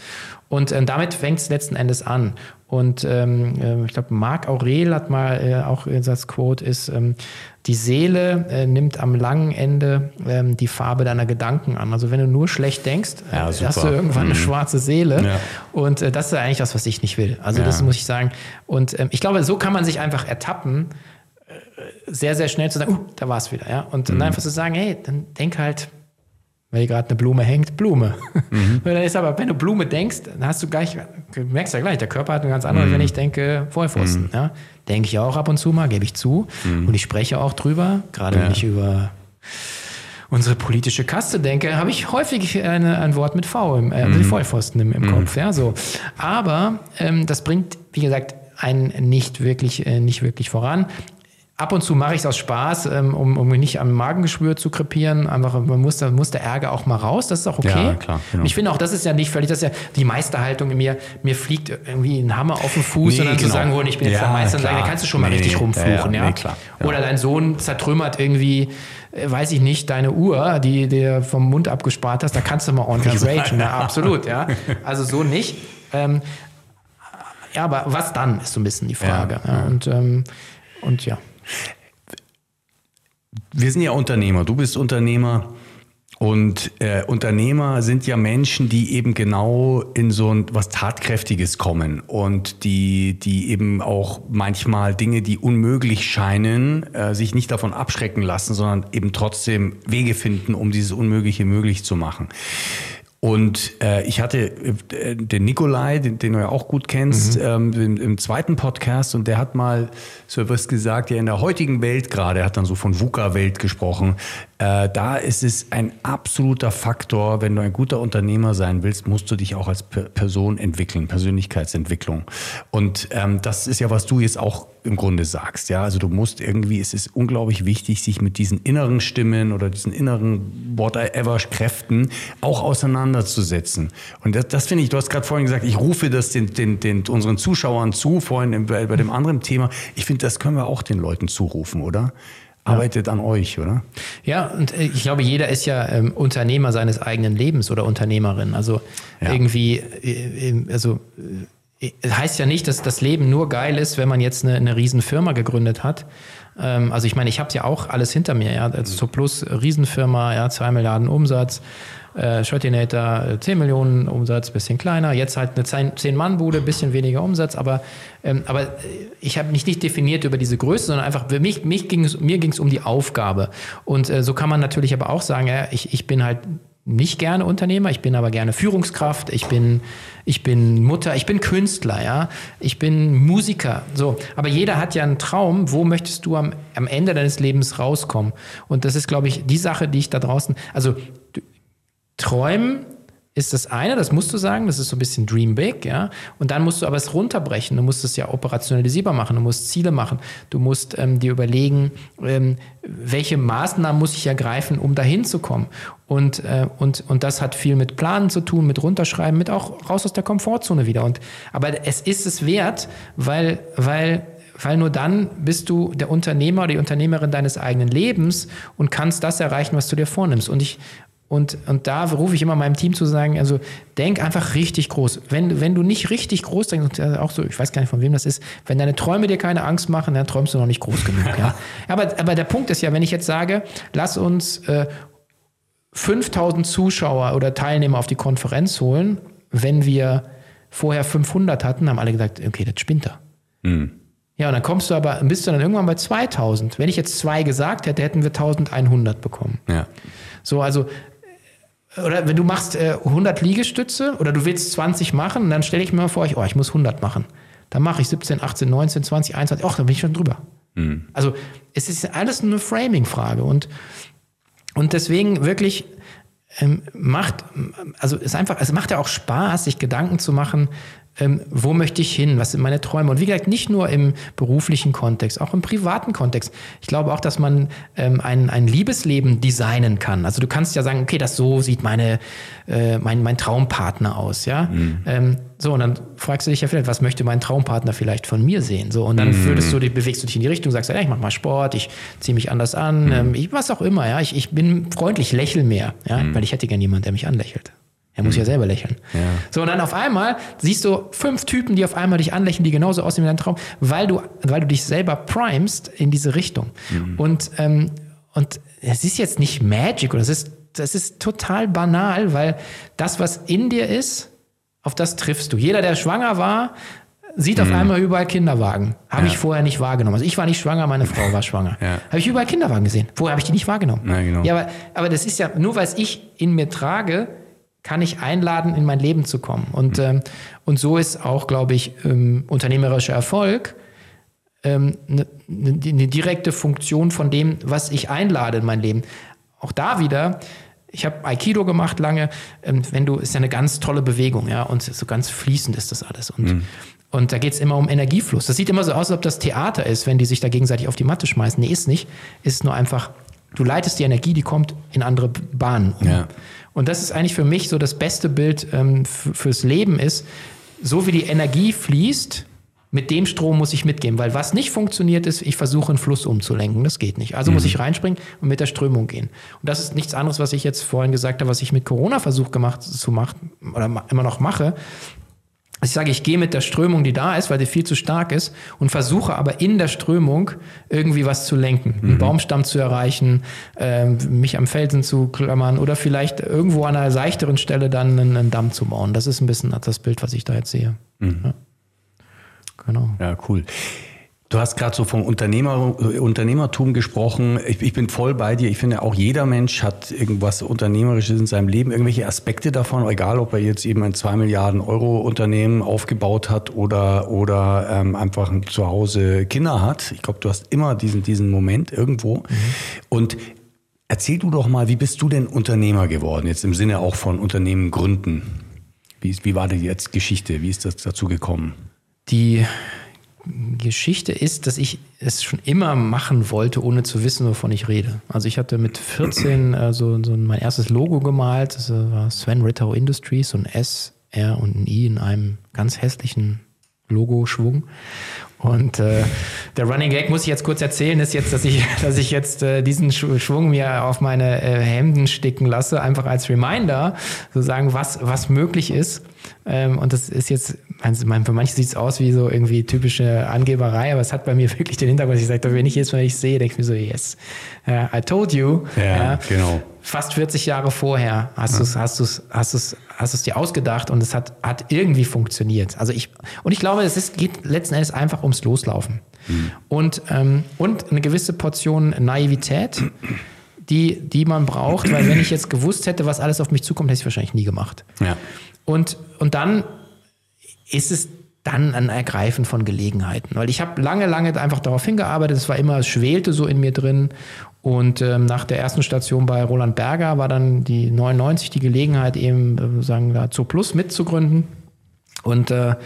Und äh, damit fängt es letzten Endes an. Und ähm, äh, ich glaube, Marc Aurel hat mal äh, auch das Quote ist, ähm, die Seele äh, nimmt am langen Ende ähm, die Farbe deiner Gedanken an. Also wenn du nur schlecht denkst, ja, hast du irgendwann mhm. eine schwarze Seele. Ja. Und äh, das ist eigentlich das, was ich nicht will. Also ja. das muss ich sagen. Und ähm, ich glaube, so kann man sich einfach ertappen, äh, sehr, sehr schnell zu sagen, uh, da war es wieder. Ja? Und mhm. dann einfach zu sagen, hey, dann denk halt weil hier gerade eine Blume hängt, Blume. Mhm. dann ist aber, wenn du Blume denkst, dann hast du gleich, merkst ja gleich, der Körper hat eine ganz andere, mhm. wenn ich denke, Vollpfosten. Mhm. Ja? Denke ich auch ab und zu mal, gebe ich zu. Mhm. Und ich spreche auch drüber, gerade ja. wenn ich über unsere politische Kaste denke, habe ich häufig eine, ein Wort mit V, im, äh, mhm. Vollpfosten im, im mhm. Kopf. Ja, so. Aber ähm, das bringt, wie gesagt, einen nicht wirklich, äh, nicht wirklich voran. Ab und zu mache ich es aus Spaß, ähm, um, um nicht am Magengeschwür zu krepieren. Einfach, man muss, da muss der Ärger auch mal raus, das ist auch okay. Ja, klar, genau. Ich finde auch, das ist ja nicht völlig, das ist ja die Meisterhaltung in mir. Mir fliegt irgendwie ein Hammer auf den Fuß nee, und dann genau. zu sagen, oh, ich bin jetzt ja, der Meister, klar. da kannst du schon mal nee, richtig rumfluchen. Ja, ja. Nee, klar, Oder dein Sohn zertrümmert irgendwie, äh, weiß ich nicht, deine Uhr, die dir vom Mund abgespart hast, da kannst du mal ordentlich ragen. Ja, absolut, ja. Also so nicht. Ähm, ja, aber was dann, ist so ein bisschen die Frage. Und, ähm, und ja. Wir sind ja Unternehmer. Du bist Unternehmer. Und äh, Unternehmer sind ja Menschen, die eben genau in so ein, was Tatkräftiges kommen und die, die eben auch manchmal Dinge, die unmöglich scheinen, äh, sich nicht davon abschrecken lassen, sondern eben trotzdem Wege finden, um dieses Unmögliche möglich zu machen. Und äh, ich hatte äh, den Nikolai, den, den, du ja auch gut kennst, mhm. ähm, im, im, zweiten Podcast und der hat mal so etwas gesagt, ja in der heutigen Welt gerade, er hat dann so von VUCA-Welt gesprochen, äh, da ist es ein absoluter Faktor, wenn du ein guter Unternehmer sein willst, musst du dich auch als Person entwickeln, Persönlichkeitsentwicklung. Und ähm, das ist ja, was du jetzt auch im Grunde sagst. Ja, also du musst irgendwie, es ist unglaublich wichtig, sich mit diesen inneren Stimmen oder diesen inneren whatever Kräften auch auseinanderzusetzen. Und das, das finde ich, du hast gerade vorhin gesagt, ich rufe das den, den, den, unseren Zuschauern zu, vorhin bei, bei dem anderen Thema. Ich finde, das können wir auch den Leuten zurufen, oder? arbeitet an euch, oder? Ja, und äh, ich glaube, jeder ist ja ähm, Unternehmer seines eigenen Lebens oder Unternehmerin. Also ja. irgendwie, äh, also äh, heißt ja nicht, dass das Leben nur geil ist, wenn man jetzt eine, eine Riesenfirma gegründet hat. Ähm, also ich meine, ich habe ja auch alles hinter mir. Ja, also Plus Riesenfirma, ja, zwei Milliarden Umsatz äh, Shirtinator 10 äh, Millionen Umsatz, bisschen kleiner. Jetzt halt eine 10-Mann-Bude, bisschen weniger Umsatz. Aber, ähm, aber äh, ich habe mich nicht definiert über diese Größe, sondern einfach, für mich, mich ging's, mir ging es um die Aufgabe. Und äh, so kann man natürlich aber auch sagen, ja, ich, ich bin halt nicht gerne Unternehmer, ich bin aber gerne Führungskraft, ich bin, ich bin Mutter, ich bin Künstler, ja, ich bin Musiker, so. Aber jeder hat ja einen Traum, wo möchtest du am, am Ende deines Lebens rauskommen? Und das ist, glaube ich, die Sache, die ich da draußen, also träumen ist das eine, das musst du sagen, das ist so ein bisschen Dream Big, ja. Und dann musst du aber es runterbrechen. Du musst es ja operationalisierbar machen, du musst Ziele machen, du musst ähm, dir überlegen, ähm, welche Maßnahmen muss ich ergreifen, um dahin zu kommen. Und, äh, und, und das hat viel mit Planen zu tun, mit runterschreiben, mit auch raus aus der Komfortzone wieder. Und, aber es ist es wert, weil, weil weil nur dann bist du der Unternehmer oder die Unternehmerin deines eigenen Lebens und kannst das erreichen, was du dir vornimmst. Und ich, und, und da rufe ich immer meinem Team zu sagen, also denk einfach richtig groß. Wenn, wenn du nicht richtig groß denkst, auch so, ich weiß gar nicht, von wem das ist, wenn deine Träume dir keine Angst machen, dann träumst du noch nicht groß genug. ja. aber, aber der Punkt ist ja, wenn ich jetzt sage, lass uns äh, 5000 Zuschauer oder Teilnehmer auf die Konferenz holen, wenn wir vorher 500 hatten, haben alle gesagt, okay, das spinnt er. Mhm. Ja, und dann kommst du aber, bist du dann irgendwann bei 2000. Wenn ich jetzt zwei gesagt hätte, hätten wir 1100 bekommen. Ja. So, also oder wenn du machst äh, 100 Liegestütze oder du willst 20 machen, dann stelle ich mir mal vor, ich, oh, ich muss 100 machen. Dann mache ich 17, 18, 19, 20, 21, ach, dann bin ich schon drüber. Mhm. Also es ist alles eine Framing-Frage und, und deswegen wirklich ähm, macht, also es einfach, es macht ja auch Spaß, sich Gedanken zu machen, ähm, wo möchte ich hin, was sind meine Träume. Und wie gesagt, nicht nur im beruflichen Kontext, auch im privaten Kontext. Ich glaube auch, dass man ähm, ein, ein Liebesleben designen kann. Also du kannst ja sagen, okay, das so sieht meine, äh, mein, mein Traumpartner aus, ja. Mhm. Ähm, so, und dann fragst du dich ja vielleicht, was möchte mein Traumpartner vielleicht von mir sehen? So, und dann mhm. würdest du, bewegst du dich in die Richtung, sagst, ja, ich mach mal Sport, ich ziehe mich anders an, mhm. ähm, ich, was auch immer, ja. Ich, ich bin freundlich, lächel mehr, ja, mhm. weil ich hätte gern jemanden, der mich anlächelt. Er muss mhm. ja selber lächeln. Ja. So, und dann auf einmal siehst du fünf Typen, die auf einmal dich anlächeln, die genauso aussehen wie dein Traum, weil du, weil du dich selber primest in diese Richtung. Mhm. Und, ähm, und es ist jetzt nicht Magic oder es ist, das ist total banal, weil das, was in dir ist, auf das triffst du. Jeder, der schwanger war, sieht auf mhm. einmal überall Kinderwagen. Habe ja. ich vorher nicht wahrgenommen. Also ich war nicht schwanger, meine Frau war schwanger. Ja. Habe ich überall Kinderwagen gesehen. Vorher habe ich die nicht wahrgenommen. Ja, genau. ja aber, aber das ist ja, nur weil es ich in mir trage, kann ich einladen, in mein Leben zu kommen. Und, ähm, und so ist auch, glaube ich, ähm, unternehmerischer Erfolg ähm, eine, eine direkte Funktion von dem, was ich einlade in mein Leben. Auch da wieder, ich habe Aikido gemacht lange, ähm, wenn du, ist ja eine ganz tolle Bewegung, ja, und so ganz fließend ist das alles. Und, mhm. und da geht es immer um Energiefluss. Das sieht immer so aus, als ob das Theater ist, wenn die sich da gegenseitig auf die Matte schmeißen. Nee, ist nicht. Ist nur einfach, du leitest die Energie, die kommt in andere Bahnen um. Ja. Und das ist eigentlich für mich so das beste Bild ähm, fürs Leben ist, so wie die Energie fließt, mit dem Strom muss ich mitgehen, weil was nicht funktioniert ist, ich versuche einen Fluss umzulenken. Das geht nicht. Also mhm. muss ich reinspringen und mit der Strömung gehen. Und das ist nichts anderes, was ich jetzt vorhin gesagt habe, was ich mit Corona versucht gemacht zu machen oder immer noch mache, ich sage, ich gehe mit der Strömung, die da ist, weil die viel zu stark ist, und versuche aber in der Strömung irgendwie was zu lenken, mhm. einen Baumstamm zu erreichen, äh, mich am Felsen zu klammern oder vielleicht irgendwo an einer seichteren Stelle dann einen, einen Damm zu bauen. Das ist ein bisschen das Bild, was ich da jetzt sehe. Mhm. Ja. Genau. Ja, cool. Du hast gerade so vom Unternehmer, Unternehmertum gesprochen. Ich, ich, bin voll bei dir. Ich finde, auch jeder Mensch hat irgendwas Unternehmerisches in seinem Leben, irgendwelche Aspekte davon, egal ob er jetzt eben ein 2 Milliarden Euro Unternehmen aufgebaut hat oder, oder ähm, einfach zu Hause Kinder hat. Ich glaube, du hast immer diesen, diesen Moment irgendwo. Mhm. Und erzähl du doch mal, wie bist du denn Unternehmer geworden? Jetzt im Sinne auch von Unternehmen gründen. Wie, wie war die jetzt Geschichte? Wie ist das dazu gekommen? Die Geschichte ist, dass ich es schon immer machen wollte, ohne zu wissen, wovon ich rede. Also ich hatte mit 14 äh, so, so mein erstes Logo gemalt. Das war Sven Rittau Industries, so ein S, R und ein I in einem ganz hässlichen Logo-Schwung. Und äh, der Running Gag muss ich jetzt kurz erzählen, ist jetzt, dass ich, dass ich jetzt äh, diesen Schwung mir auf meine äh, Hemden sticken lasse, einfach als Reminder, sozusagen, was, was möglich ist. Ähm, und das ist jetzt, mein, für manche sieht es aus wie so irgendwie typische Angeberei, aber es hat bei mir wirklich den Hintergrund, dass ich sage, wenn ich jetzt, wenn ich sehe, denke ich mir so, yes, uh, I told you. Ja, ja, genau. Fast 40 Jahre vorher hast ja. du es hast du's, hast du's, hast du's dir ausgedacht und es hat, hat irgendwie funktioniert. Also ich, und ich glaube, es ist, geht letzten Endes einfach ums Loslaufen. Mhm. Und, ähm, und eine gewisse Portion Naivität die, die man braucht, weil wenn ich jetzt gewusst hätte, was alles auf mich zukommt, hätte ich es wahrscheinlich nie gemacht. Ja. Und, und dann ist es dann ein Ergreifen von Gelegenheiten. Weil ich habe lange, lange einfach darauf hingearbeitet, es war immer, es schwelte so in mir drin. Und ähm, nach der ersten Station bei Roland Berger war dann die 99 die Gelegenheit, eben äh, sagen da zu Plus mitzugründen. Und äh,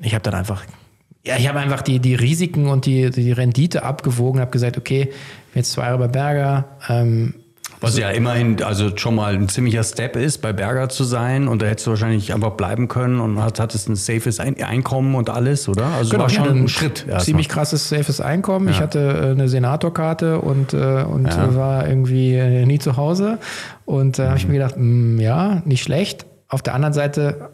ich habe dann einfach, ja, ich habe einfach die, die Risiken und die, die Rendite abgewogen, habe gesagt, okay, jetzt zwei Jahre bei Berger, ähm, was ja immerhin also schon mal ein ziemlicher Step ist, bei Berger zu sein. Und da hättest du wahrscheinlich einfach bleiben können und hat, hattest ein safes Einkommen und alles, oder? Also genau, war schon ein Schritt. Ziemlich mal. krasses safes Einkommen. Ja. Ich hatte äh, eine Senatorkarte und, äh, und ja. war irgendwie äh, nie zu Hause. Und da mhm. habe ich mir gedacht, mh, hm, ja, nicht schlecht. Auf der anderen Seite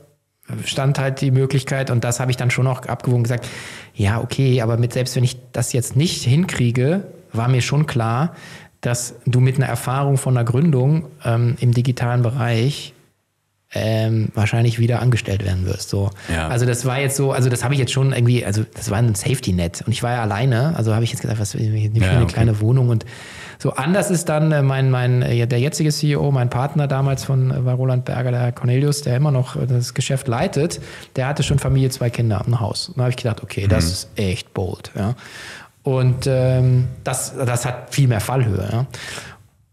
stand halt die Möglichkeit, und das habe ich dann schon noch abgewogen gesagt, ja, okay, aber mit, selbst wenn ich das jetzt nicht hinkriege, war mir schon klar, dass du mit einer Erfahrung von einer Gründung ähm, im digitalen Bereich ähm, wahrscheinlich wieder angestellt werden wirst. So. Ja. Also das war jetzt so, also das habe ich jetzt schon irgendwie, also das war ein Safety-Net und ich war ja alleine, also habe ich jetzt gesagt, was eine ja, okay. kleine Wohnung und so anders ist dann äh, mein, mein, äh, der jetzige CEO, mein Partner damals von äh, Roland Berger, der Cornelius, der immer noch das Geschäft leitet, der hatte schon Familie, zwei Kinder, ein Haus. Und da habe ich gedacht, okay, das mhm. ist echt bold. Ja. Und ähm, das, das hat viel mehr Fallhöhe. Ja.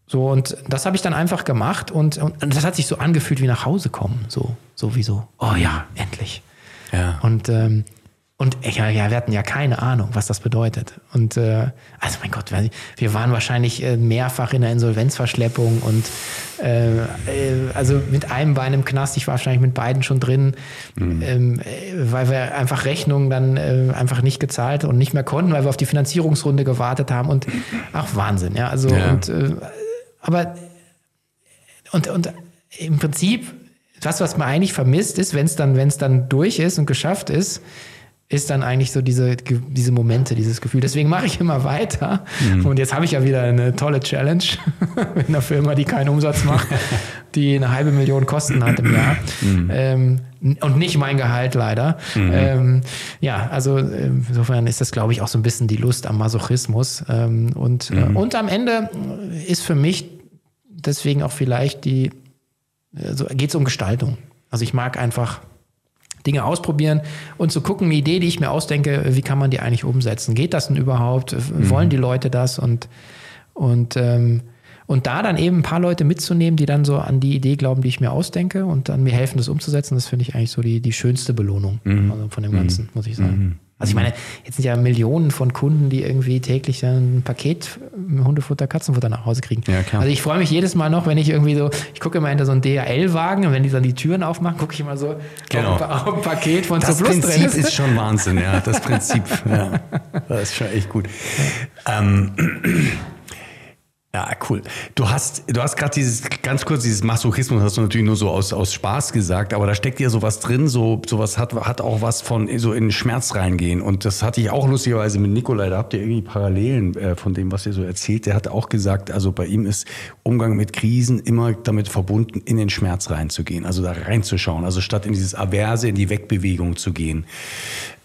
So, und das habe ich dann einfach gemacht und, und, das hat sich so angefühlt wie nach Hause kommen. So, so wie so, oh ja, endlich. Ja. Und ähm, und ja, ja, wir hatten ja keine Ahnung, was das bedeutet. Und äh, also mein Gott, wir waren wahrscheinlich äh, mehrfach in der Insolvenzverschleppung und äh, äh, also mit einem Bein im Knast, ich war wahrscheinlich mit beiden schon drin, mhm. ähm, äh, weil wir einfach Rechnungen dann äh, einfach nicht gezahlt und nicht mehr konnten, weil wir auf die Finanzierungsrunde gewartet haben und ach Wahnsinn, ja. Also ja. und äh, aber und, und im Prinzip, das, was man eigentlich vermisst, ist, wenn es dann, wenn es dann durch ist und geschafft ist, ist dann eigentlich so diese, diese Momente, dieses Gefühl. Deswegen mache ich immer weiter. Mhm. Und jetzt habe ich ja wieder eine tolle Challenge mit einer Firma, die keinen Umsatz macht, die eine halbe Million Kosten hat im Jahr. Mhm. Ähm, und nicht mein Gehalt leider. Mhm. Ähm, ja, also insofern ist das, glaube ich, auch so ein bisschen die Lust am Masochismus. Ähm, und, äh, mhm. und am Ende ist für mich deswegen auch vielleicht die, also geht es um Gestaltung. Also ich mag einfach Dinge ausprobieren und zu gucken, eine Idee, die ich mir ausdenke, wie kann man die eigentlich umsetzen? Geht das denn überhaupt? Mhm. Wollen die Leute das? Und, und, ähm, und da dann eben ein paar Leute mitzunehmen, die dann so an die Idee glauben, die ich mir ausdenke und dann mir helfen, das umzusetzen, das finde ich eigentlich so die, die schönste Belohnung mhm. also von dem Ganzen, mhm. muss ich sagen. Also ich meine, jetzt sind ja Millionen von Kunden, die irgendwie täglich ein Paket Hundefutter, Katzenfutter nach Hause kriegen. Ja, klar. Also ich freue mich jedes Mal noch, wenn ich irgendwie so, ich gucke immer hinter so einen DHL-Wagen und wenn die dann die Türen aufmachen, gucke ich immer so genau. auf, ein, auf ein Paket von Das Prinzip ist. ist schon Wahnsinn, ja. Das Prinzip, ja. Das ist schon echt gut. Ähm, ja, cool. Du hast, du hast gerade dieses, ganz kurz, dieses Masochismus hast du natürlich nur so aus, aus Spaß gesagt, aber da steckt ja sowas drin, so, sowas hat, hat auch was von so in Schmerz reingehen. Und das hatte ich auch lustigerweise mit Nikolai, da habt ihr irgendwie Parallelen äh, von dem, was ihr so erzählt. Der hat auch gesagt, also bei ihm ist Umgang mit Krisen immer damit verbunden, in den Schmerz reinzugehen, also da reinzuschauen, also statt in dieses Averse, in die Wegbewegung zu gehen.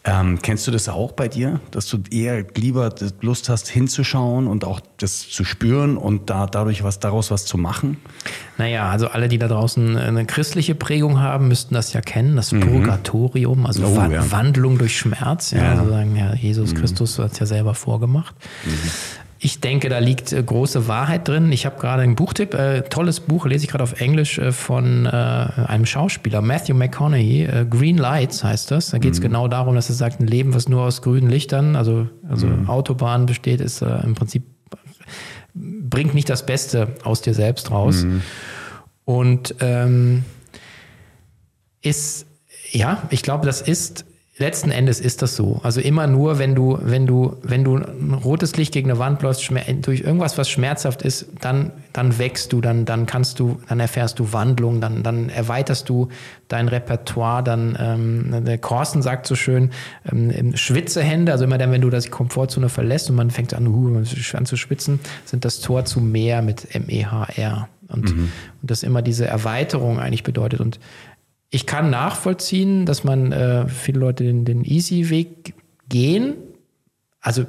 Ähm, kennst du das auch bei dir, dass du eher lieber Lust hast, hinzuschauen und auch das zu spüren und da dadurch was daraus was zu machen? Naja, also alle, die da draußen eine christliche Prägung haben, müssten das ja kennen, das mhm. Purgatorium, also oh, Wa ja. Wandlung durch Schmerz. Ja, ja. Also sagen, ja, Jesus mhm. Christus hat es ja selber vorgemacht. Mhm. Ich denke, da liegt äh, große Wahrheit drin. Ich habe gerade einen Buchtipp, äh, tolles Buch, lese ich gerade auf Englisch äh, von äh, einem Schauspieler, Matthew McConaughey. Äh, Green Lights heißt das. Da geht es mhm. genau darum, dass er sagt, ein Leben, was nur aus grünen Lichtern, also, also mhm. Autobahnen besteht, ist äh, im Prinzip bringt nicht das Beste aus dir selbst raus. Mhm. Und ähm, ist, ja, ich glaube, das ist letzten Endes ist das so. Also immer nur, wenn du, wenn du, wenn du ein rotes Licht gegen eine Wand läufst, durch irgendwas, was schmerzhaft ist, dann, dann wächst du, dann, dann kannst du, dann erfährst du Wandlung, dann, dann erweiterst du dein Repertoire, dann, ähm, der Korsten sagt so schön, ähm, Schwitzehände, also immer dann, wenn du das Komfortzone verlässt und man fängt an, uh, an zu schwitzen, sind das Tor zu mehr mit M-E-H-R. Und, mhm. und das immer diese Erweiterung eigentlich bedeutet. Und ich kann nachvollziehen, dass man äh, viele Leute den, den Easy-Weg gehen. also,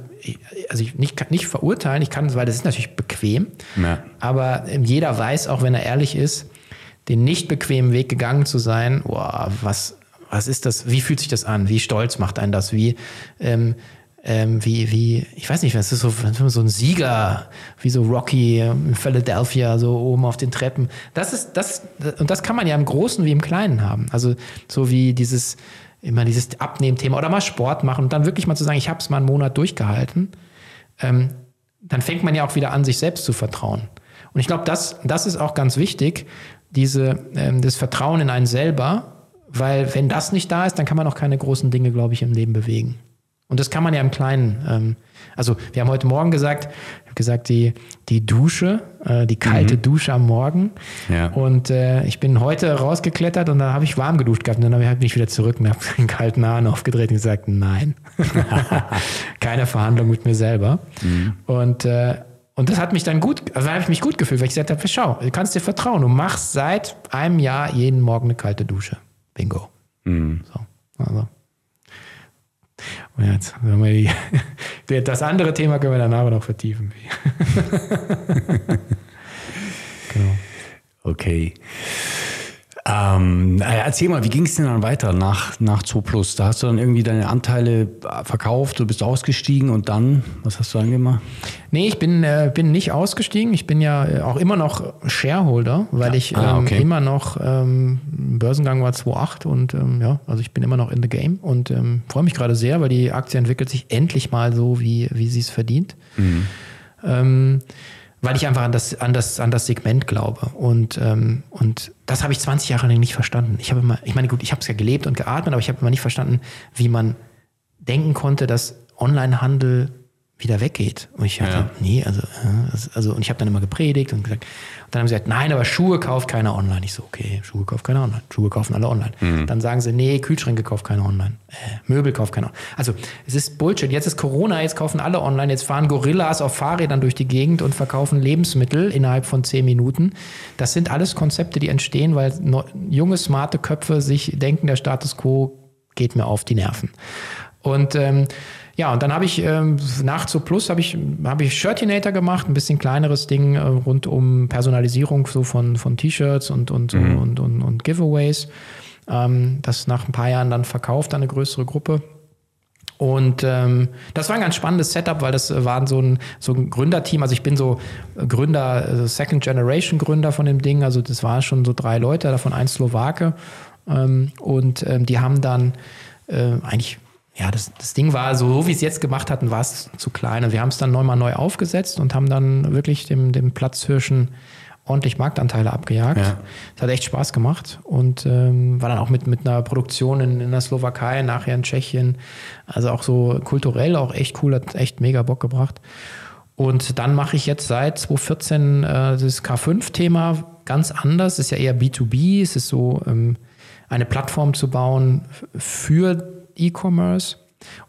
also ich nicht, nicht verurteilen, ich kann, weil das ist natürlich bequem, Ja. aber ähm, jeder weiß, auch wenn er ehrlich ist, den nicht bequemen Weg gegangen zu sein, boah, was, was ist das, wie fühlt sich das an, wie stolz macht einen das, wie, ähm, ähm, wie, wie, ich weiß nicht, es ist so, so ein Sieger, wie so Rocky in Philadelphia, so oben auf den Treppen. Das ist, das, und das kann man ja im Großen wie im Kleinen haben. Also so wie dieses, immer dieses Abnehmthema oder mal Sport machen und dann wirklich mal zu sagen, ich habe es mal einen Monat durchgehalten, ähm, dann fängt man ja auch wieder an, sich selbst zu vertrauen. Und ich glaube, das, das ist auch ganz wichtig, diese, ähm, das Vertrauen in einen selber, weil wenn das nicht da ist, dann kann man auch keine großen Dinge, glaube ich, im Leben bewegen. Und das kann man ja im Kleinen. Ähm, also wir haben heute Morgen gesagt, ich habe gesagt, die, die Dusche, äh, die kalte Dusche am Morgen. Ja. Und äh, ich bin heute rausgeklettert und dann habe ich warm geduscht gehabt. Und dann bin ich wieder zurück und habe den kalten Hahn aufgedreht und gesagt, nein. Keine Verhandlung mit mir selber. Und, äh, und das hat mich dann gut, also habe ich mich gut gefühlt, weil ich gesagt habe, schau, du kannst dir vertrauen. Du machst seit einem Jahr jeden Morgen eine kalte Dusche. Bingo. So, also. Und jetzt haben wir die, das andere Thema können wir danach noch vertiefen. genau. Okay. Ähm, erzähl mal, wie ging es denn dann weiter nach, nach Zoo Plus? Da hast du dann irgendwie deine Anteile verkauft, du bist ausgestiegen und dann, was hast du dann gemacht? Nee, ich bin, äh, bin nicht ausgestiegen. Ich bin ja äh, auch immer noch Shareholder, weil ich Ah, ähm, okay. immer noch, ähm, Börsengang war 2,8 und ähm, ja, also ich bin immer noch in the game und ähm, freue mich gerade sehr, weil die Aktie entwickelt sich endlich mal so, wie, wie sie es verdient. Ähm, weil ich einfach an das, an das, an das Segment glaube. Und, ähm, und das habe ich 20 Jahre lang nicht verstanden. Ich habe immer, ich meine, gut, ich habe es ja gelebt und geatmet, aber ich habe immer nicht verstanden, wie man denken konnte, dass Onlinehandel wieder weggeht. Und ich dachte, Ja. nee, also, äh, also, und ich habe dann immer gepredigt und gesagt, und dann haben sie gesagt, nein, aber Schuhe kauft keiner online. Ich so, okay, Schuhe kauft keiner online. Schuhe kaufen alle online. Dann sagen sie, nee, Kühlschränke kauft keiner online. Äh, Möbel kauft keiner. Also, es ist Bullshit. Jetzt ist Corona, jetzt kaufen alle online. Jetzt fahren Gorillas auf Fahrrädern durch die Gegend und verkaufen Lebensmittel innerhalb von zehn Minuten. Das sind alles Konzepte, die entstehen, weil junge, smarte Köpfe sich denken, der Status quo geht mir auf die Nerven. Und ähm, ja, und dann habe ich ähm, nach Zo Plus habe ich, hab ich Shirtinator gemacht, ein bisschen kleineres Ding äh, rund um Personalisierung so von, von T-Shirts und, und, so und, und, und Giveaways. Ähm, das nach ein paar Jahren dann verkauft an eine größere Gruppe. Und ähm, das war ein ganz spannendes Setup, weil das äh, waren so ein, so ein Gründerteam. Also ich bin so Gründer, also Second Generation Gründer von dem Ding. Also das waren schon so drei Leute, davon ein Slowake. Ähm, und ähm, die haben dann äh, eigentlich, ja, das, das Ding war so, so wie es jetzt gemacht hatten, war es zu klein. Und wir haben es dann nochmal neu aufgesetzt und haben dann wirklich dem, dem Platzhirschen ordentlich Marktanteile abgejagt. Ja. Das hat echt Spaß gemacht und ähm, war dann auch mit, mit einer Produktion in, in der Slowakei, nachher in Tschechien. Also auch so kulturell auch echt cool, hat echt mega Bock gebracht. Und dann mache ich jetzt seit 2014 äh, das K5-Thema ganz anders. Es ist ja eher B2B. Es ist so, ähm, eine Plattform zu bauen für E-Commerce.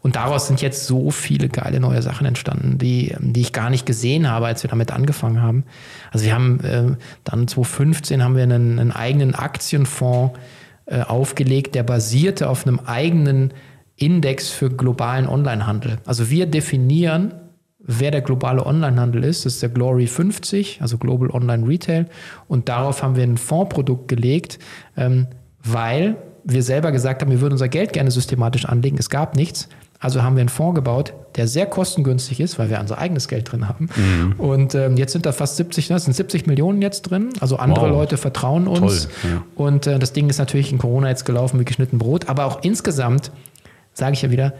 Und daraus sind jetzt so viele geile neue Sachen entstanden, die, die ich gar nicht gesehen habe, als wir damit angefangen haben. Also wir haben äh, dann 2015 haben wir einen, einen eigenen Aktienfonds äh, aufgelegt, der basierte auf einem eigenen Index für globalen Onlinehandel. Also wir definieren, wer der globale Onlinehandel ist. Das ist der Glory 50, also Global Online Retail. Und darauf haben wir ein Fondsprodukt gelegt, ähm, weil wir selber gesagt haben, wir würden unser Geld gerne systematisch anlegen. Es gab nichts. Also haben wir einen Fonds gebaut, der sehr kostengünstig ist, weil wir unser eigenes Geld drin haben. Und ähm, jetzt sind da fast 70, das sind 70 Millionen jetzt drin. Also andere Wow. Leute vertrauen uns. Ja. Und äh, das Ding ist natürlich in Corona jetzt gelaufen wie geschnitten Brot. Aber auch insgesamt, sage ich ja wieder,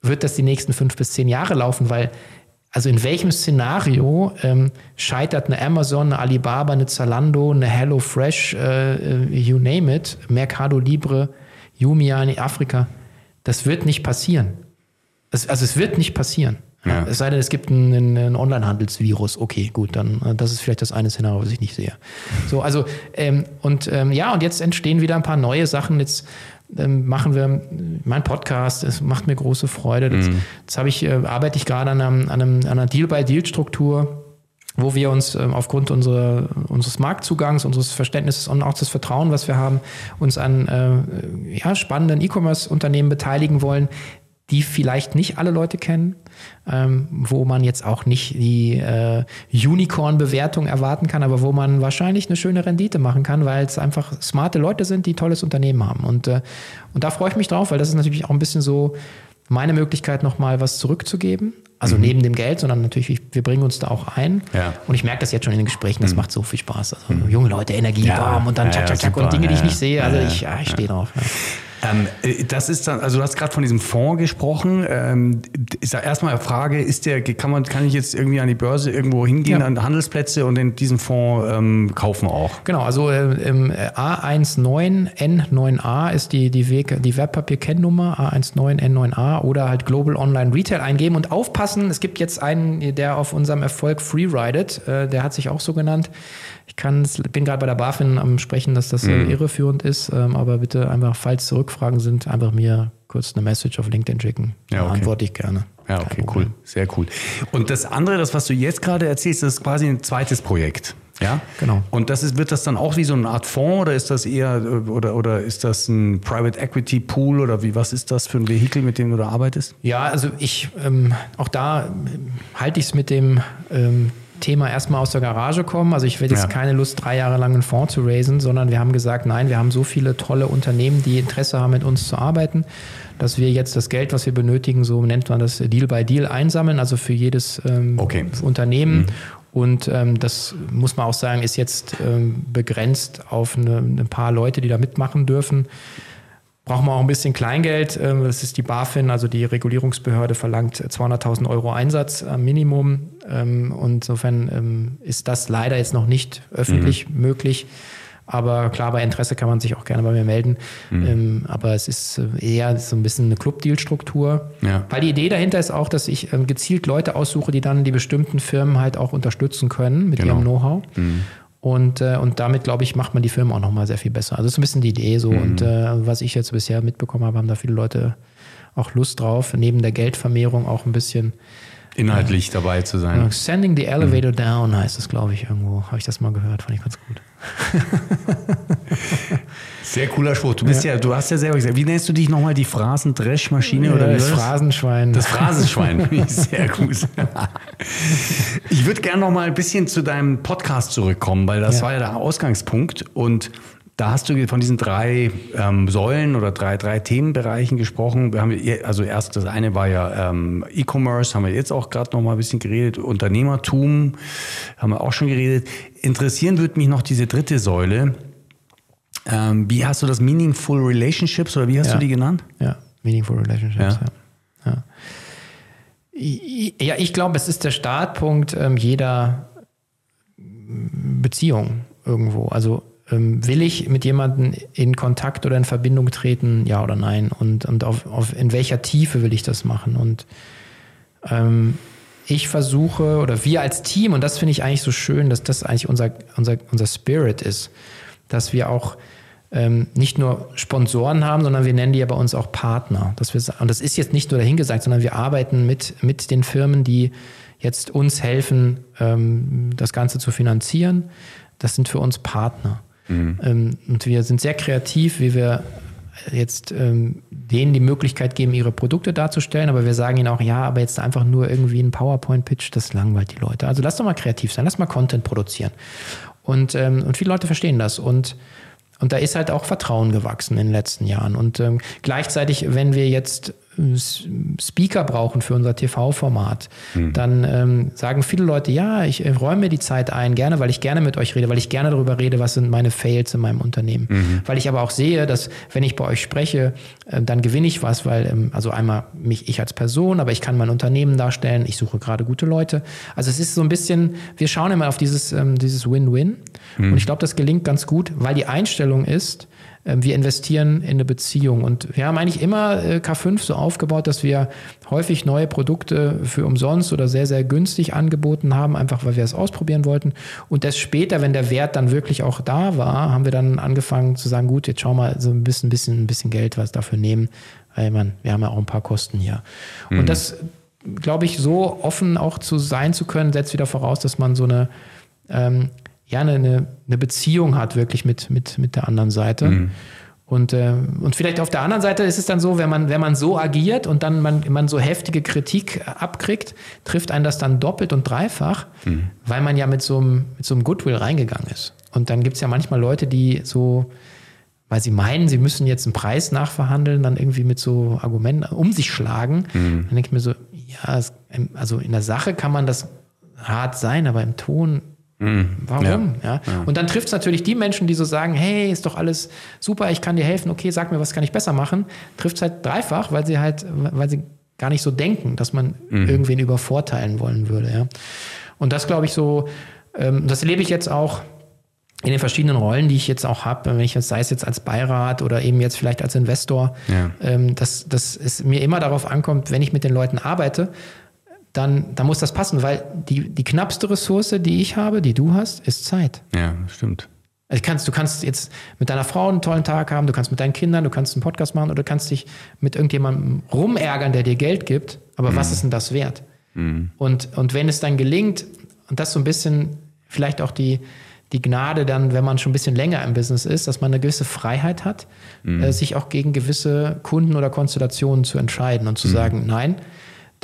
wird das die nächsten fünf bis zehn Jahre laufen, weil also in welchem Szenario ähm, scheitert eine Amazon, eine Alibaba, eine Zalando, eine HelloFresh, äh, äh, you name it, Mercado Libre, Jumia in Afrika? Das wird nicht passieren. Es, also es wird nicht passieren. Ja. Es sei denn, es gibt einen, einen Online-Handelsvirus. Okay, gut, dann äh, das ist vielleicht das eine Szenario, was ich nicht sehe. So, also ähm, und ähm, ja, und jetzt entstehen wieder ein paar neue Sachen. Jetzt machen wir mein Podcast. Es macht mir große Freude. Jetzt, jetzt habe ich äh, arbeite ich gerade an, einem, an, einem, an einer Deal-by-Deal-Struktur wo wir uns ähm, aufgrund unserer, unseres Marktzugangs, unseres Verständnisses und auch des Vertrauens, was wir haben, uns an äh, ja, spannenden E-Commerce-Unternehmen beteiligen wollen, die vielleicht nicht alle Leute kennen, ähm, wo man jetzt auch nicht die äh, Unicorn-Bewertung erwarten kann, aber wo man wahrscheinlich eine schöne Rendite machen kann, weil es einfach smarte Leute sind, die tolles Unternehmen haben. Und, äh, und da freue ich mich drauf, weil das ist natürlich auch ein bisschen so meine Möglichkeit, nochmal was zurückzugeben. Also mhm. neben dem Geld, sondern natürlich, wir bringen uns da auch ein. Ja. Und ich merke das jetzt schon in den Gesprächen, das mhm. macht so viel Spaß. Also mhm. junge Leute, Energie, ja. und dann tschak, tschak, tschak und Dinge, die ich nicht sehe. Also ich, ja, ich stehe drauf. Ähm, äh, das ist dann, also du hast gerade von diesem Fonds gesprochen. Ähm, ist da erstmal eine Frage, ist der, kann man, kann ich jetzt irgendwie an die Börse irgendwo hingehen, ja. an Handelsplätze und in diesen Fonds ähm, kaufen auch? Genau, also ähm, A19N9A ist die, die, Weg, die Wertpapierkennnummer, A19N9A oder halt Global Online Retail eingeben und aufpassen. Es gibt jetzt einen, der auf unserem Erfolg freeridet, äh, der hat sich auch so genannt. Ich kann, bin gerade bei der BaFin am Sprechen, dass das mhm. irreführend ist, ähm, aber bitte einfach, falls Rückfragen sind, einfach mir kurz eine Message auf LinkedIn schicken. Ja, okay. Antworte ich gerne. Ja, okay, cool. Sehr cool. Und das andere, das, was du jetzt gerade erzählst, das ist quasi ein zweites Projekt. Ja, genau. Und das ist, wird das dann auch wie so eine Art Fonds oder ist das eher oder, oder ist das ein Private Equity Pool oder wie was ist das für ein Vehikel, mit dem du da arbeitest? Ja, also ich ähm, auch da halte ich es mit dem ähm, Thema erstmal aus der Garage kommen. Also ich werde jetzt ja. keine Lust, drei Jahre lang einen Fonds zu raisen, sondern wir haben gesagt, nein, wir haben so viele tolle Unternehmen, die Interesse haben, mit uns zu arbeiten, dass wir jetzt das Geld, was wir benötigen, so nennt man das Deal by Deal einsammeln, also für jedes ähm, okay. Unternehmen. Mhm. Und ähm, das muss man auch sagen, ist jetzt ähm, begrenzt auf eine, ein paar Leute, die da mitmachen dürfen brauchen wir auch ein bisschen Kleingeld. Ähm, das ist die BaFin, also die Regulierungsbehörde, verlangt 200.000 Euro Einsatz am Minimum. Ähm, und insofern ähm, ist das leider jetzt noch nicht öffentlich mhm. möglich. Aber klar, bei Interesse kann man sich auch gerne bei mir melden. Mhm. aber es ist äh, eher so ein bisschen eine Club-Deal-Struktur. Ja. Weil die Idee dahinter ist auch, dass ich gezielt Leute aussuche, die dann die bestimmten Firmen halt auch unterstützen können mit genau. ihrem Know-how. Mhm. Und, äh, und damit, glaube ich, macht man die Filme auch nochmal sehr viel besser. Also das ist ein bisschen die Idee so. Mhm. Und äh, was ich jetzt bisher mitbekommen habe, haben da viele Leute auch Lust drauf, neben der Geldvermehrung auch ein bisschen inhaltlich äh, dabei zu sein. Sending the Elevator mhm. Down heißt es, glaube ich, irgendwo. Habe ich das mal gehört, fand ich ganz gut. Sehr cooler Spruch. Du bist ja. ja. du hast ja selber gesagt, wie nennst du dich nochmal die Phrasendreschmaschine ja, oder das Phrasenschwein? Das Phrasenschwein. Sehr gut. ich würde gerne noch mal ein bisschen zu deinem Podcast zurückkommen, weil das ja. war ja der Ausgangspunkt und da hast du von diesen drei ähm, Säulen oder drei, drei Themenbereichen gesprochen. Wir haben, also erst das eine war ja ähm, E-Commerce, haben wir jetzt auch gerade noch mal ein bisschen geredet. Unternehmertum haben wir auch schon geredet. Interessieren würde mich noch diese dritte Säule. Ähm, wie hast du das Meaningful Relationships oder wie hast ja. du die genannt? Ja, Meaningful Relationships, ja. ja. Ja, ich glaube, es ist der Startpunkt ähm, jeder Beziehung irgendwo. Also ähm, will ich mit jemandem in Kontakt oder in Verbindung treten, ja oder nein? Und, und auf, auf in welcher Tiefe will ich das machen? Und ähm, ich versuche, oder wir als Team, und das finde ich eigentlich so schön, dass das eigentlich unser, unser, unser Spirit ist, dass wir auch ähm, nicht nur Sponsoren haben, sondern wir nennen die ja bei uns auch Partner. Dass wir, und das ist jetzt nicht nur dahingesagt, sondern wir arbeiten mit, mit den Firmen, die jetzt uns helfen, ähm, das Ganze zu finanzieren. Das sind für uns Partner. Mhm. Ähm, und wir sind sehr kreativ, wie wir jetzt ähm, denen die Möglichkeit geben, ihre Produkte darzustellen, aber wir sagen ihnen auch, ja, aber jetzt einfach nur irgendwie ein PowerPoint-Pitch, das langweilt die Leute. Also lass doch mal kreativ sein, lass mal Content produzieren. Und, ähm, und viele Leute verstehen das. Und und da ist halt auch Vertrauen gewachsen in den letzten Jahren. Und ähm, gleichzeitig, wenn wir jetzt Speaker brauchen für unser TV-Format, hm. dann ähm, sagen viele Leute, ja, ich äh, räume mir die Zeit ein, gerne, weil ich gerne mit euch rede, weil ich gerne darüber rede, was sind meine Fails in meinem Unternehmen. Mhm. Weil ich aber auch sehe, dass wenn ich bei euch spreche, äh, dann gewinne ich was, weil, ähm, also einmal mich, ich als Person, aber ich kann mein Unternehmen darstellen, ich suche gerade gute Leute. Also es ist so ein bisschen, wir schauen immer auf dieses, ähm, dieses Win-Win. Mhm. Und ich glaube, das gelingt ganz gut, weil die Einstellung ist, wir investieren in eine Beziehung. Und wir haben eigentlich immer äh, K5 so aufgebaut, dass wir häufig neue Produkte für umsonst oder sehr, sehr günstig angeboten haben, einfach weil wir es ausprobieren wollten. Und erst später, wenn der Wert dann wirklich auch da war, haben wir dann angefangen zu sagen, gut, jetzt schau mal so ein bisschen, ein bisschen, ein bisschen Geld was dafür nehmen, weil man, wir haben ja auch ein paar Kosten hier. Mhm. Und das, glaube ich, so offen auch zu sein zu können, setzt wieder voraus, dass man so eine ähm, ja, eine, eine Beziehung hat wirklich mit, mit, mit der anderen Seite. Mhm. Und, äh, und vielleicht auf der anderen Seite ist es dann so, wenn man, wenn man so agiert und dann man, man so heftige Kritik abkriegt, trifft einen das dann doppelt und dreifach, mhm. weil man ja mit so, einem, mit so einem Goodwill reingegangen ist. Und dann gibt es ja manchmal Leute, die so, weil sie meinen, sie müssen jetzt einen Preis nachverhandeln, dann irgendwie mit so Argumenten um sich schlagen. Mhm. Dann denke ich mir so, ja, es, also in der Sache kann man das hart sein, aber im Ton Mhm. Warum? Ja. ja. Und dann trifft es natürlich die Menschen, die so sagen, hey, ist doch alles super, ich kann dir helfen, okay, sag mir, was kann ich besser machen, trifft es halt dreifach, weil sie halt, weil sie gar nicht so denken, dass man mhm. irgendwen übervorteilen wollen würde. Ja. Und das glaube ich so, ähm, das erlebe ich jetzt auch in den verschiedenen Rollen, die ich jetzt auch habe, wenn ich jetzt, sei es jetzt als Beirat oder eben jetzt vielleicht als Investor, ja. ähm, dass, dass es mir immer darauf ankommt, wenn ich mit den Leuten arbeite, dann, dann muss das passen, weil die, die knappste Ressource, die ich habe, die du hast, ist Zeit. Ja, stimmt. Also kannst, du kannst jetzt mit deiner Frau einen tollen Tag haben, du kannst mit deinen Kindern, du kannst einen Podcast machen oder du kannst dich mit irgendjemandem rumärgern, der dir Geld gibt. Aber mhm. was ist denn das wert? Mhm. Und, und wenn es dann gelingt, und das so ein bisschen vielleicht auch die, die Gnade dann, wenn man schon ein bisschen länger im Business ist, dass man eine gewisse Freiheit hat, mhm. äh, sich auch gegen gewisse Kunden oder Konstellationen zu entscheiden und zu mhm. sagen, nein,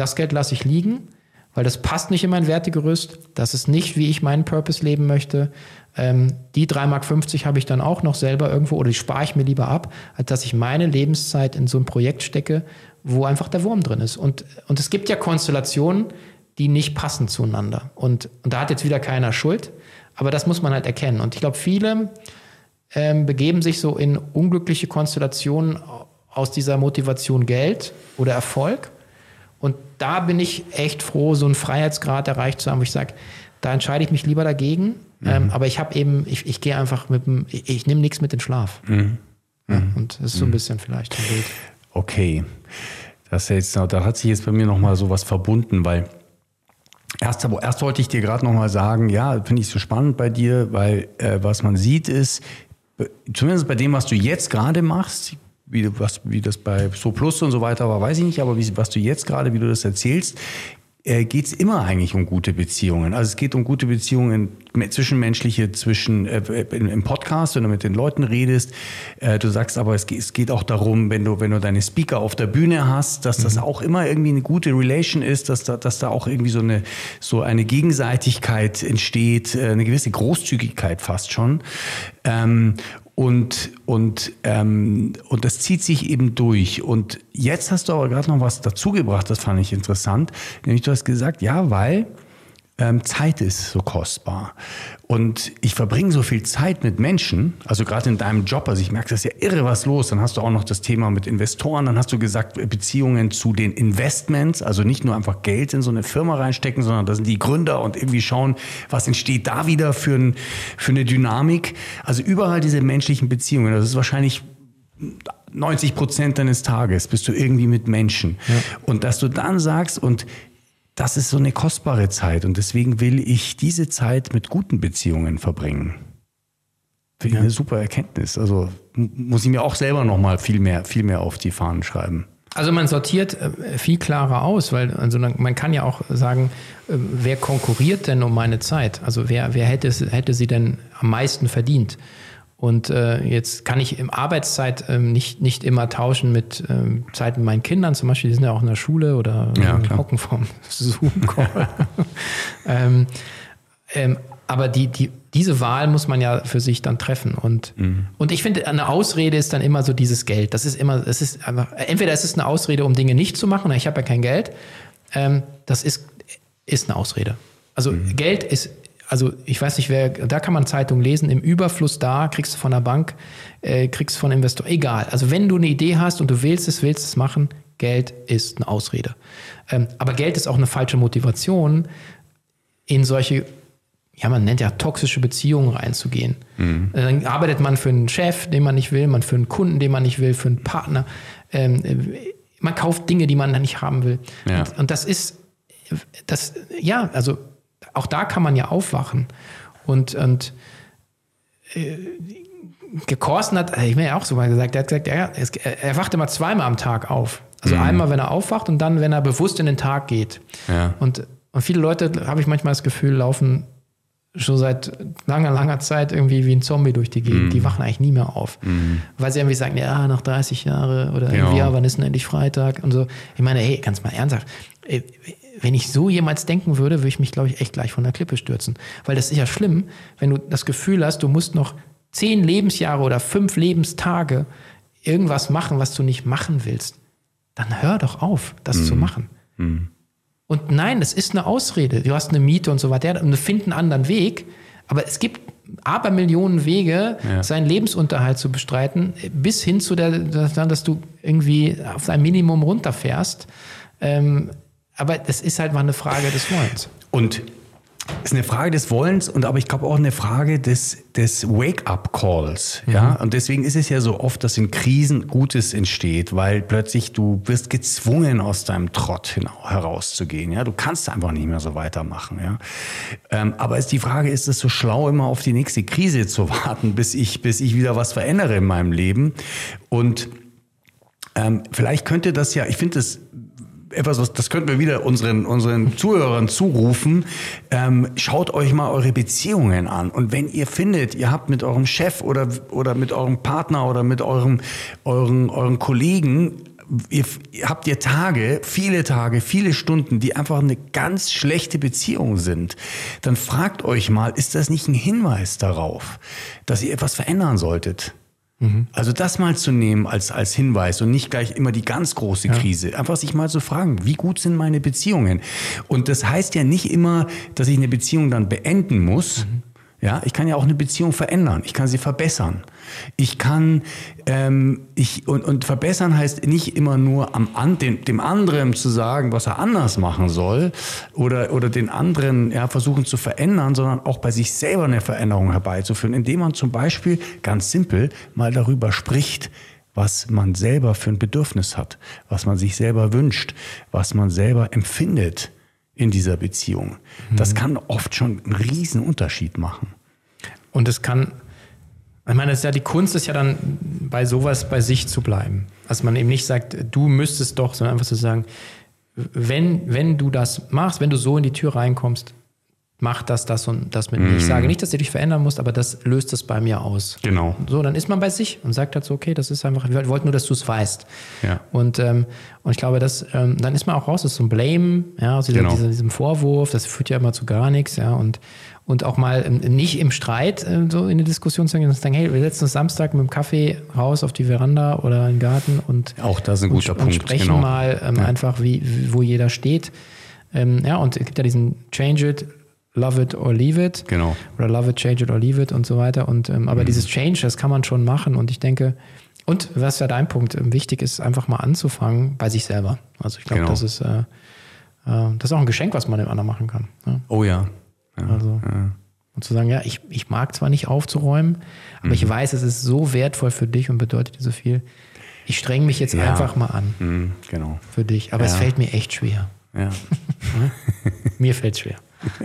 das Geld lasse ich liegen, weil das passt nicht in mein Wertegerüst. Das ist nicht, wie ich meinen Purpose leben möchte. Ähm, die 3,50 Mark habe ich dann auch noch selber irgendwo oder die spare ich mir lieber ab, als dass ich meine Lebenszeit in so ein Projekt stecke, wo einfach der Wurm drin ist. Und, und es gibt ja Konstellationen, die nicht passen zueinander. Und, und da hat jetzt wieder keiner Schuld, aber das muss man halt erkennen. Und ich glaube, viele ähm, begeben sich so in unglückliche Konstellationen aus dieser Motivation Geld oder Erfolg und da bin ich echt froh, so einen Freiheitsgrad erreicht zu haben, wo ich sage, da entscheide ich mich lieber dagegen. Mhm. Ähm, aber ich habe eben, ich, ich gehe einfach mit dem, ich, ich nehme nichts mit in den Schlaf. Mhm. Ja, mhm. und das ist so ein mhm. bisschen vielleicht ein Bild. Okay. Das jetzt, da hat sich jetzt bei mir nochmal so was verbunden, weil erst, erst wollte ich dir gerade nochmal sagen, ja, finde ich so spannend bei dir, weil äh, was man sieht ist, zumindest bei dem, was du jetzt gerade machst, wie, was, wie das bei So Plus und so weiter war, weiß ich nicht, aber wie, was du jetzt gerade, wie du das erzählst, äh, geht es immer eigentlich um gute Beziehungen. Also es geht um gute Beziehungen zwischenmenschliche, zwischen äh, im Podcast, wenn du mit den Leuten redest. Äh, du sagst aber, es geht, es geht auch darum, wenn du, wenn du deine Speaker auf der Bühne hast, dass das mhm. auch immer irgendwie eine gute Relation ist, dass da, dass da auch irgendwie so eine, so eine Gegenseitigkeit entsteht, äh, eine gewisse Großzügigkeit fast schon. Ähm, und, und, ähm, und das zieht sich eben durch. Und jetzt hast du aber gerade noch was dazugebracht, das fand ich interessant. Nämlich du hast gesagt, ja, weil ähm, Zeit ist so kostbar. Und ich verbringe so viel Zeit mit Menschen, also gerade in deinem Job, also ich merke, das ist ja irre was los. Dann hast du auch noch das Thema mit Investoren, dann hast du gesagt, Beziehungen zu den Investments, also nicht nur einfach Geld in so eine Firma reinstecken, sondern da sind die Gründer und irgendwie schauen, was entsteht da wieder für, ein, für eine Dynamik. Also überall diese menschlichen Beziehungen, das ist wahrscheinlich 90 Prozent deines Tages bist du irgendwie mit Menschen. Ja. Und dass du dann sagst, und das ist so eine kostbare Zeit und deswegen will ich diese Zeit mit guten Beziehungen verbringen. Finde ich ja. eine super Erkenntnis. Also muss ich mir auch selber nochmal viel mehr, viel mehr auf die Fahnen schreiben. Also man sortiert äh, viel klarer aus, weil also man kann ja auch sagen, äh, wer konkurriert denn um meine Zeit? Also wer, wer hätte, hätte sie denn am meisten verdient? Und äh, jetzt kann ich im Arbeitszeit ähm, nicht, nicht immer tauschen mit ähm, Zeit mit meinen Kindern, zum Beispiel, die sind ja auch in der Schule oder ja, hocken vom Zoom-Call. ähm, ähm, aber die, die, diese Wahl muss man ja für sich dann treffen. Und, mhm. und ich finde, eine Ausrede ist dann immer so dieses Geld. Das ist immer, es ist einfach, entweder es ist eine Ausrede, um Dinge nicht zu machen, ich habe ja kein Geld. Ähm, das ist, ist eine Ausrede. Also mhm. Geld ist also ich weiß nicht, wer, da kann man Zeitungen lesen, im Überfluss da, kriegst du von der Bank, äh, kriegst du von Investor, egal. Also wenn du eine Idee hast und du willst es, willst es machen, Geld ist eine Ausrede. Ähm, aber Geld ist auch eine falsche Motivation, in solche, ja, man nennt ja toxische Beziehungen reinzugehen. Mhm. Äh, dann arbeitet man für einen Chef, den man nicht will, man für einen Kunden, den man nicht will, für einen Partner. Ähm, äh, man kauft Dinge, die man nicht haben will. Ja. Und, und das ist, das, ja, also auch da kann man ja aufwachen. Und, und äh, Gekorsten hat, ich mir ja auch so mal gesagt, er hat gesagt, er, er wacht immer zweimal am Tag auf. Also mhm. einmal, wenn er aufwacht und dann, wenn er bewusst in den Tag geht. Ja. Und, und viele Leute, habe ich manchmal das Gefühl, laufen schon seit langer, langer Zeit irgendwie wie ein Zombie durch die Gegend. Mm. Die wachen eigentlich nie mehr auf. Mm. Weil sie irgendwie sagen, ja, nach 30 Jahren oder irgendwie, ja, wann ist denn endlich Freitag und so. Ich meine, hey, ganz mal ernsthaft, äh, wenn ich so jemals denken würde, würde ich mich, glaube ich, echt gleich von der Klippe stürzen. Weil das ist ja schlimm, wenn du das Gefühl hast, du musst noch zehn Lebensjahre oder fünf Lebenstage irgendwas machen, was du nicht machen willst. Dann hör doch auf, das mm. zu machen. Mm. Und nein, es ist eine Ausrede. Du hast eine Miete und so weiter und du findest einen anderen Weg. Aber es gibt aber Millionen Wege, ja. seinen Lebensunterhalt zu bestreiten, bis hin zu der, dass du irgendwie auf ein Minimum runterfährst. Ähm, aber das ist halt mal eine Frage des Wollens. Und ist eine Frage des Wollens und aber ich glaube auch eine Frage des, des Wake-up-Calls. Mhm. Ja? Und deswegen ist es ja so oft, dass in Krisen Gutes entsteht, weil plötzlich du wirst gezwungen, aus deinem Trott herauszugehen. Ja? Du kannst einfach nicht mehr so weitermachen. Ja? Ähm, aber ist die Frage, ist es so schlau, immer auf die nächste Krise zu warten, bis ich, bis ich wieder was verändere in meinem Leben? Und ähm, vielleicht könnte das ja, ich finde das etwas, was, das könnten wir wieder unseren, unseren Zuhörern zurufen. Ähm, schaut euch mal eure Beziehungen an. Und wenn ihr findet, ihr habt mit eurem Chef oder, oder mit eurem Partner oder mit eurem, euren, euren Kollegen Ihr, habt ihr Tage, viele Tage, viele Stunden, die einfach eine ganz schlechte Beziehung sind, dann fragt euch mal, ist das nicht ein Hinweis darauf, dass ihr etwas verändern solltet? Mhm. Also das mal zu nehmen als, als Hinweis und nicht gleich immer die ganz große ja. Krise. Einfach sich mal zu fragen, wie gut sind meine Beziehungen? Und das heißt ja nicht immer, dass ich eine Beziehung dann beenden muss. Mhm. Ja, ich kann ja auch eine Beziehung verändern. Ich kann sie verbessern. Ich kann, ähm, ich, und, und verbessern heißt nicht immer nur am, an, dem, dem anderen zu sagen, was er anders machen soll oder, oder den anderen ja, versuchen zu verändern, sondern auch bei sich selber eine Veränderung herbeizuführen, indem man zum Beispiel ganz simpel mal darüber spricht, was man selber für ein Bedürfnis hat, was man sich selber wünscht, was man selber empfindet in dieser Beziehung. Das mhm. kann oft schon einen riesen Unterschied machen. Und es kann ich meine, ist ja, die Kunst ist ja dann bei sowas bei sich zu bleiben. Dass man eben nicht sagt, du müsstest doch, sondern einfach zu sagen, wenn, wenn du das machst, wenn du so in die Tür reinkommst, mach das, das und das mit mir. Ich mhm. sage nicht, dass du dich verändern musst, aber das löst es bei mir aus. Genau. So, dann ist man bei sich und sagt halt so, okay, das ist einfach, wir wollten nur, dass du es weißt. Ja. Und, ähm, und ich glaube, dass, ähm, dann ist man auch raus aus so einem Blame, ja, aus dieser, genau. dieser, diesem Vorwurf, das führt ja immer zu gar nichts, ja, und und auch mal ähm, nicht im Streit äh, so in eine Diskussion zu gehen und zu sagen, hey, wir setzen uns Samstag mit dem Kaffee raus auf die Veranda oder in den Garten und auch das ist ein guter und, Punkt. Und sprechen genau. mal ähm, ja. einfach, wie, wo jeder steht. Ähm, ja, und es gibt ja diesen Change it, love it or leave it. Genau. Oder love it, change it or leave it und so weiter. Und ähm, aber mhm. dieses Change, das kann man schon machen. Und ich denke, und was ja dein Punkt, ähm, wichtig ist, einfach mal anzufangen bei sich selber. Also ich glaube, genau. das ist äh, äh, das ist auch ein Geschenk, was man dem anderen machen kann. Ja? Oh ja, also, ja. Und zu sagen, ja, ich, ich mag zwar nicht aufzuräumen, aber mhm. ich weiß, es ist so wertvoll für dich und bedeutet dir so viel. Ich streng mich jetzt ja. einfach mal an. Mhm, genau. Für dich. Aber es fällt mir echt schwer. Ja. mir fällt es schwer.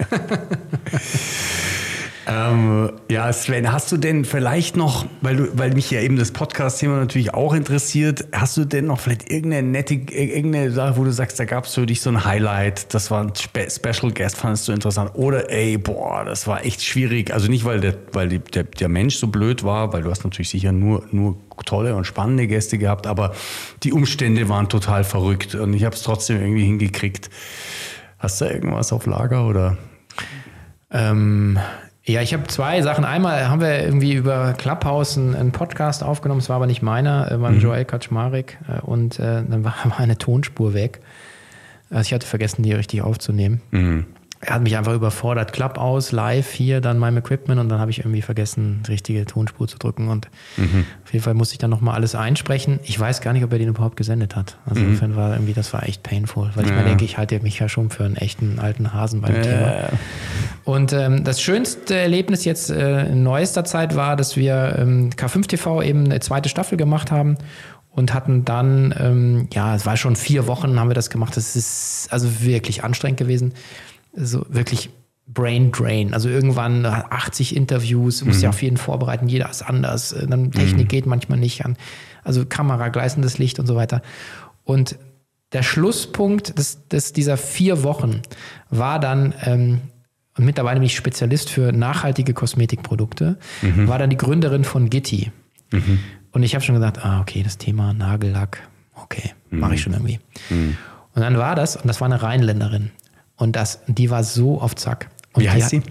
Ähm, ja, Sven, hast du denn vielleicht noch, weil, du, weil mich ja eben das Podcast-Thema natürlich auch interessiert, hast du denn noch vielleicht irgendeine nette, irgendeine Sache, wo du sagst, da gab es für dich so ein Highlight, das war ein Spe Special Guest, fandest du interessant? Oder ey, boah, das war echt schwierig. Also nicht, weil der, weil der, der Mensch so blöd war, weil du hast natürlich sicher nur, nur tolle und spannende Gäste gehabt, aber die Umstände waren total verrückt und ich habe es trotzdem irgendwie hingekriegt. Hast du irgendwas auf Lager oder? Ähm, ja, ich habe zwei Sachen. Einmal haben wir irgendwie über Clubhouse einen, einen Podcast aufgenommen, es war aber nicht meiner, äh, war mhm. Joel Kaczmarek äh, und äh, dann war, war eine Tonspur weg. Also ich hatte vergessen, die richtig aufzunehmen. Mhm er hat mich einfach überfordert. Klapp aus, live hier, dann meinem Equipment und dann habe ich irgendwie vergessen, die richtige Tonspur zu drücken. Und mhm. auf jeden Fall musste ich dann nochmal alles einsprechen. Ich weiß gar nicht, ob er den überhaupt gesendet hat. Also mhm. insofern war irgendwie, das war echt painful, weil ich ja. mir denke, ich halte mich ja schon für einen echten alten Hasen beim ja. Thema. Und ähm, das schönste Erlebnis jetzt äh, in neuester Zeit war, dass wir ähm, K5 TV eben eine zweite Staffel gemacht haben und hatten dann, ähm, ja, es war schon vier Wochen, haben wir das gemacht. Das ist also wirklich anstrengend gewesen so wirklich Brain Drain. Also irgendwann 80 Interviews, muss mhm. ja auf jeden vorbereiten, jeder ist anders. Äh, dann Technik mhm. geht manchmal nicht an. Also Kamera, gleißendes Licht und so weiter. Und der Schlusspunkt des, des dieser vier Wochen war dann, ähm, und mittlerweile bin ich Spezialist für nachhaltige Kosmetikprodukte, war dann die Gründerin von Gitti. Und ich habe schon gesagt, ah, okay, das Thema Nagellack, okay, mache ich schon irgendwie. Und dann war das, und das war eine Rheinländerin. Und das, die war so auf Zack. Und Wie heißt sie?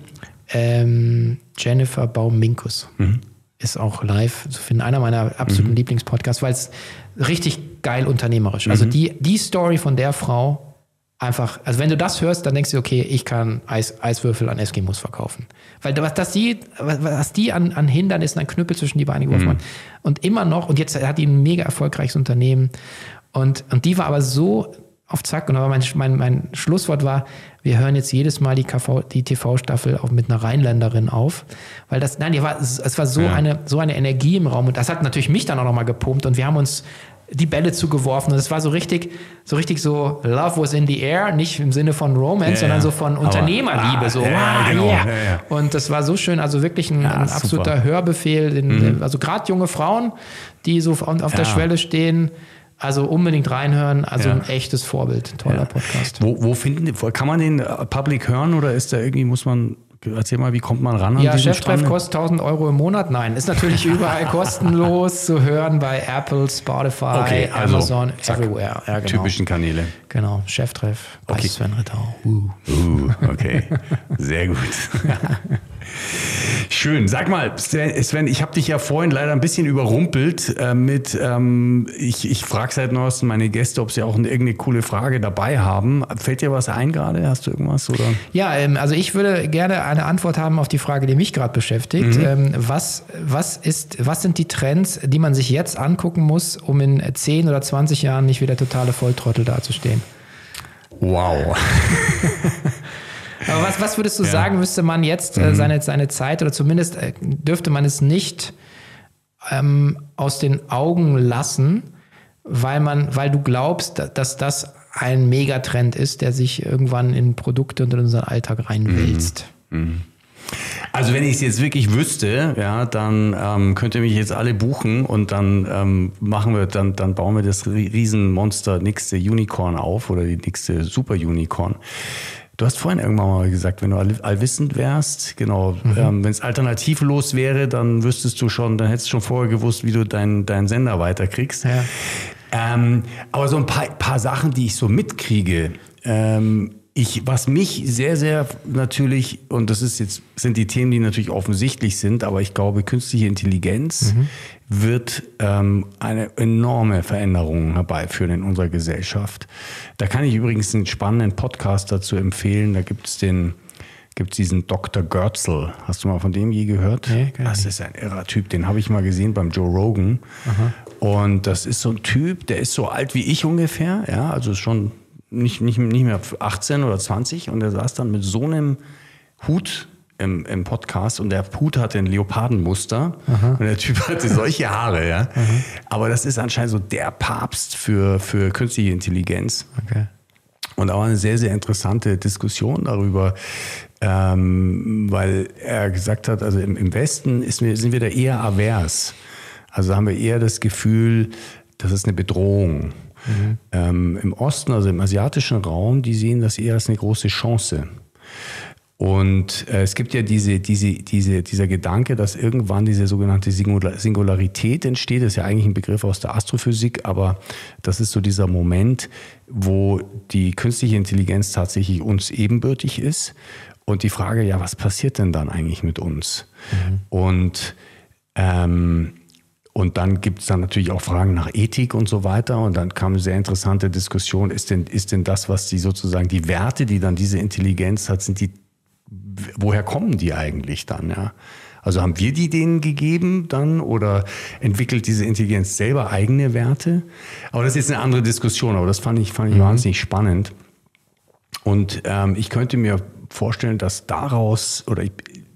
Ähm, Jennifer Baum-Minkus. Ist auch live zu finden. Einer meiner absoluten Lieblingspodcasts, weil es richtig geil unternehmerisch. Also die, die Story von der Frau einfach, also wenn du das hörst, dann denkst du, okay, ich kann Eis, Eiswürfel an Eskimos verkaufen. Weil was, das die, was, was die an, an Hindernissen, an Knüppel zwischen die Beine geworfen hat. Und immer noch, und jetzt hat die ein mega erfolgreiches Unternehmen. Und, und die war aber so auf Zack. Und aber mein, mein, mein Schlusswort war, wir hören jetzt jedes Mal die, KV, die TV-Staffel auch mit einer Rheinländerin auf. Weil das, nein, war, es, war so, eine, so eine Energie im Raum. Und das hat natürlich mich dann auch nochmal gepumpt. Und wir haben uns die Bälle zugeworfen. Und es war so richtig, so richtig so, Love was in the air, nicht im Sinne von Romance, Ja, sondern ja. so von Aber- Unternehmerliebe. Ah, so, ja, wow, genau. yeah. Ja, ja. Und das war so schön, also wirklich ein, Ja, ein absoluter Hörbefehl. Den, Also gerade junge Frauen, die so auf, auf der Ja. Schwelle stehen, also unbedingt reinhören. Also Ja. ein echtes Vorbild. Toller Podcast. Wo, wo finden die, kann man den äh, public hören oder ist da irgendwie, muss man, erzähl mal, wie kommt man ran an Ja, Cheftreff kostet 1000 Euro im Monat. Nein, ist natürlich überall kostenlos zu hören bei Apple, Spotify, Okay, also, Amazon, zack, everywhere. Ja, genau. Typischen Kanäle. Genau, Cheftreff bei Okay. Sven Rittau. Uh. Uh, okay. Sehr gut. Schön. Sag mal, Sven, ich habe dich ja vorhin leider ein bisschen überrumpelt äh, mit, ähm, ich, ich frage seit neuestem meine Gäste, ob sie auch eine, irgendeine coole Frage dabei haben. Fällt dir was ein gerade? Hast du irgendwas? Oder? Ja, ähm, also ich würde gerne eine Antwort haben auf die Frage, die mich gerade beschäftigt. Ähm, was, was, ist, was sind die Trends, die man sich jetzt angucken muss, um in 10 oder 20 Jahren nicht wieder totale Volltrottel dazustehen? Wow. Aber was, was würdest du sagen, müsste man jetzt äh, seine, seine Zeit oder zumindest äh, dürfte man es nicht ähm, aus den Augen lassen, weil man, weil du glaubst, da- dass das ein Megatrend ist, der sich irgendwann in Produkte und in unseren Alltag reinwälzt. Also wenn ich es jetzt wirklich wüsste, ja, dann ähm, könnt ihr mich jetzt alle buchen und dann ähm, machen wir, dann, dann bauen wir das Rie- Riesenmonster nächste Unicorn auf oder die nächste Super Unicorn. Du hast vorhin irgendwann mal gesagt, wenn du all, allwissend wärst, genau, ähm, wenn es alternativlos wäre, dann wüsstest du schon, dann hättest du schon vorher gewusst, wie du deinen deinen Sender weiterkriegst. Ja. Ähm, aber so ein paar, paar Sachen, die ich so mitkriege, ähm, ich, was mich sehr, sehr natürlich, und das ist jetzt, sind die Themen, die natürlich offensichtlich sind, aber ich glaube, künstliche Intelligenz wird ähm, eine enorme Veränderung herbeiführen in unserer Gesellschaft. Da kann ich übrigens einen spannenden Podcast dazu empfehlen. Da gibt es den, gibt diesen Dr. Görzel. Hast du mal von dem je gehört? Nee, das ist ein irrer Typ. Den habe ich mal gesehen beim Joe Rogan. Und das ist so ein Typ, der ist so alt wie ich ungefähr. Ja, also schon nicht, nicht, nicht mehr 18 oder 20. Und der saß dann mit so einem Hut im, im Podcast und der Hut hatte ein Leopardenmuster und der Typ hatte solche Haare, ja. Aber das ist anscheinend so der Papst für, für künstliche Intelligenz. Okay. Und war eine sehr, sehr interessante Diskussion darüber, ähm, weil er gesagt hat, also im, im Westen ist, sind wir da eher avers. Also haben wir eher das Gefühl, das ist eine Bedrohung. Ähm, Im Osten, also im asiatischen Raum, die sehen das eher als eine große Chance. Und äh, es gibt ja diese, diese, diese, dieser Gedanke, dass irgendwann diese sogenannte Singular Singularität entsteht. Das ist ja eigentlich ein Begriff aus der Astrophysik, aber das ist so dieser Moment, wo die künstliche Intelligenz tatsächlich uns ebenbürtig ist. Und die Frage, ja, was passiert denn dann eigentlich mit uns? Und ähm, und dann gibt es dann natürlich auch Fragen nach Ethik und so weiter. Und dann kam eine sehr interessante Diskussion, ist denn, ist denn das, was die sozusagen, die Werte, die dann diese Intelligenz hat, sind die, woher kommen die eigentlich dann, ja? Also haben wir die denen gegeben dann oder entwickelt diese Intelligenz selber eigene Werte? Aber das ist jetzt eine andere Diskussion, aber das fand ich, fand ich wahnsinnig spannend. Und ähm, ich könnte mir vorstellen, dass daraus, oder ich,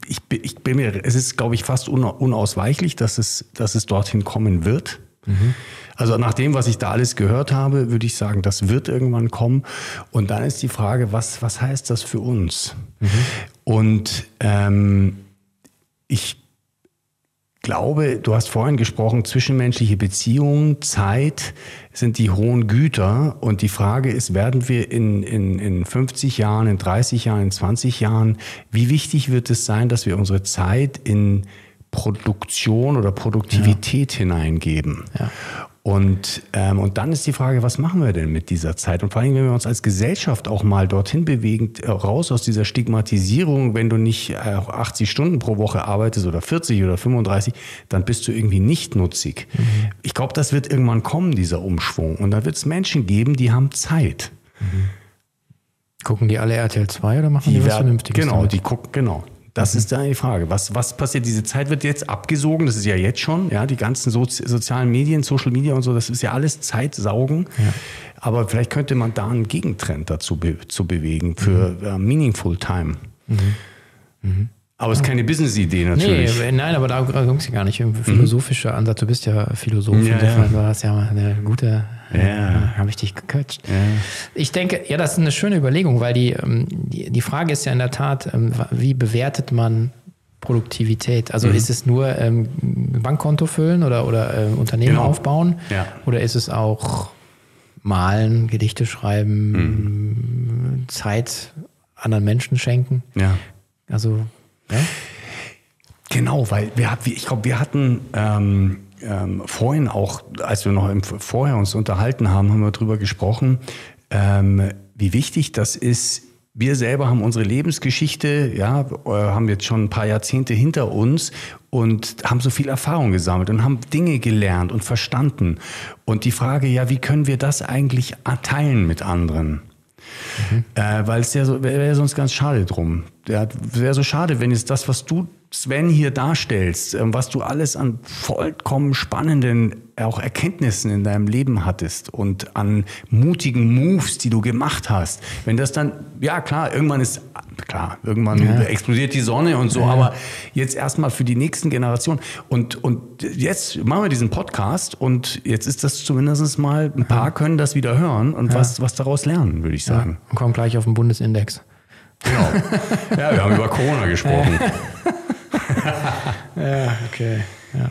ich, bin- ich bin mir, es ist, glaube ich, fast una- unausweichlich, dass es, dass es dorthin kommen wird. Also nach dem, was ich da alles gehört habe, würde ich sagen, das wird irgendwann kommen. Und dann ist die Frage, was, was heißt das für uns? Und ähm, ich glaube, du hast vorhin gesprochen, zwischenmenschliche Beziehungen, Zeit sind die hohen Güter. Und die Frage ist, werden wir in, in, in 50 Jahren, in 30 Jahren, in 20 Jahren, wie wichtig wird es sein, dass wir unsere Zeit in Produktion oder Produktivität ja. hineingeben? Ja. Und, ähm, und dann ist die Frage, was machen wir denn mit dieser Zeit? Und vor allem, wenn wir uns als Gesellschaft auch mal dorthin bewegen, äh, raus aus dieser Stigmatisierung, wenn du nicht äh, 80 Stunden pro Woche arbeitest oder 40 oder 35, dann bist du irgendwie nicht nutzig. Mhm. Ich glaube, das wird irgendwann kommen, dieser Umschwung. Und da wird es Menschen geben, die haben Zeit. Mhm. Gucken die alle RTL 2 oder machen die, die was Vernünftiges? Genau, damit? die gucken, genau. Das mhm. ist dann die Frage. Was, was passiert? Diese Zeit wird jetzt abgesogen, das ist ja jetzt schon, ja, die ganzen Sozi sozialen Medien, Social Media und so, das ist ja alles Zeitsaugen. Ja. Aber vielleicht könnte man da einen Gegentrend dazu be zu bewegen für mhm. uh, Meaningful Time. Mhm. Mhm. Aber es ist keine Business-Idee natürlich. Nee, nein, aber da ging es ja gar nicht. Ein philosophischer Ansatz. Du bist ja Philosoph. Ja, ja. Du hast ja eine gute ja. Habe ich dich gecoacht. Ja. Ich denke, ja, das ist eine schöne Überlegung, weil die, ähm, die, die Frage ist ja in der Tat, ähm, wie bewertet man Produktivität? Also mhm. ist es nur ähm, Bankkonto füllen oder, oder äh, Unternehmen genau. aufbauen? Ja. Oder ist es auch malen, Gedichte schreiben, mhm. Zeit anderen Menschen schenken? Ja. Also, ja? Genau, weil wir, ich glaube, wir hatten ähm, ähm, vorhin auch, als wir noch im, vorher uns unterhalten haben, haben wir darüber gesprochen, ähm, wie wichtig das ist. Wir selber haben unsere Lebensgeschichte, ja, äh, haben jetzt schon ein paar Jahrzehnte hinter uns und haben so viel Erfahrung gesammelt und haben Dinge gelernt und verstanden. Und die Frage, ja, wie können wir das eigentlich teilen mit anderen? Mhm. Äh, weil es ja so, wäre sonst ganz schade drum. Ja, wäre so schade, wenn es das, was du Sven hier darstellst, ähm, was du alles an vollkommen spannenden auch Erkenntnissen in deinem Leben hattest und an mutigen Moves, die du gemacht hast, wenn das dann, ja klar, irgendwann ist, klar, irgendwann ja. explodiert die Sonne und so, ja. aber jetzt erstmal für die nächsten Generationen und, und jetzt machen wir diesen Podcast und jetzt ist das zumindest mal, ein paar können das wieder hören und ja. was, was daraus lernen, würde ich sagen. Und kommen gleich auf den Bundesindex. Genau. Ja, wir haben über Corona gesprochen. ja, okay. Ja.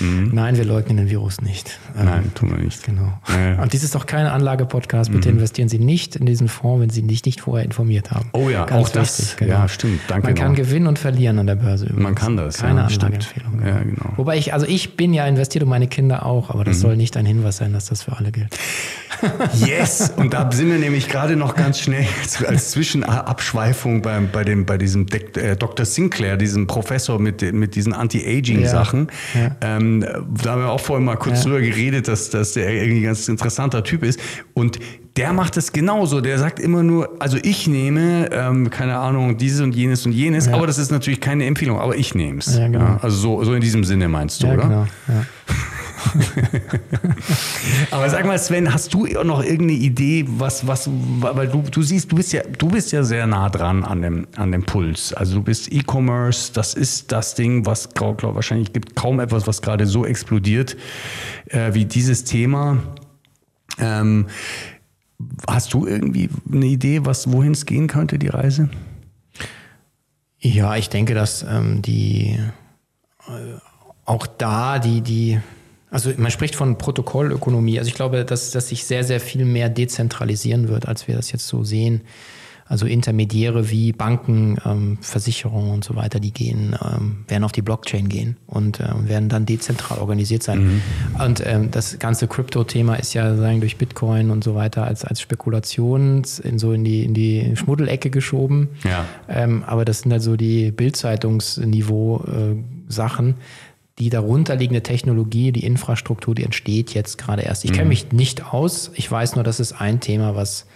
Mhm. Nein, wir leugnen den Virus nicht. Nein, ähm, tun wir nicht. Genau. Ja. Und dies ist doch kein Anlage-Podcast. Bitte mhm. investieren Sie nicht in diesen Fonds, wenn Sie sich nicht vorher informiert haben. Oh ja, Ganz auch das. Wichtig, genau. Ja, stimmt. Danke. Man kann noch. gewinnen und verlieren an der Börse. Übrigens. Man kann das. Keine ja, Anlageempfehlung. Ja, genau. Wobei ich, also ich bin ja investiert und meine Kinder auch, aber das mhm. soll nicht ein Hinweis sein, dass das für alle gilt. Yes! Und da sind wir nämlich gerade noch ganz schnell als Zwischenabschweifung bei, bei, dem, bei diesem äh, Dr. Sinclair, diesem Professor mit, mit diesen Anti-Aging-Sachen. Ja. Ja. Ähm, da haben wir auch vorhin mal kurz ja. drüber geredet, dass, dass der irgendwie ein ganz interessanter Typ ist. Und der macht es genauso. Der sagt immer nur, also ich nehme, ähm, keine Ahnung, dieses und jenes und jenes, aber das ist natürlich keine Empfehlung, aber ich nehme es. Genau. Also so, so in diesem Sinne meinst du, oder? Genau. Aber sag mal, Sven, hast du noch irgendeine Idee, was, was, weil du, du siehst, du bist ja, du bist ja sehr nah dran an dem, an dem Puls. Also du bist E-Commerce, das ist das Ding, was glaub, glaub, wahrscheinlich gibt kaum etwas, was gerade so explodiert äh, wie dieses Thema. Ähm, hast du irgendwie eine Idee, was, wohin es gehen könnte, die Reise? Ja, ich denke, dass ähm, die äh, auch da die, die also man spricht von Protokollökonomie. Also ich glaube, dass, dass sich sehr, sehr viel mehr dezentralisieren wird, als wir das jetzt so sehen. Also Intermediäre wie Banken, ähm, Versicherungen und so weiter, die gehen, ähm, werden auf die Blockchain gehen und ähm, werden dann dezentral organisiert sein. Mhm. Und ähm, das ganze Krypto-Thema ist ja sagen durch Bitcoin und so weiter als als Spekulation in so in die in die Schmuddelecke geschoben. Ja. Ähm, aber das sind halt so die Bildzeitungsniveau äh, Sachen die darunterliegende Technologie, die Infrastruktur, die entsteht jetzt gerade erst. Ich kenne mhm. mich nicht aus. Ich weiß nur, das ist ein Thema, was,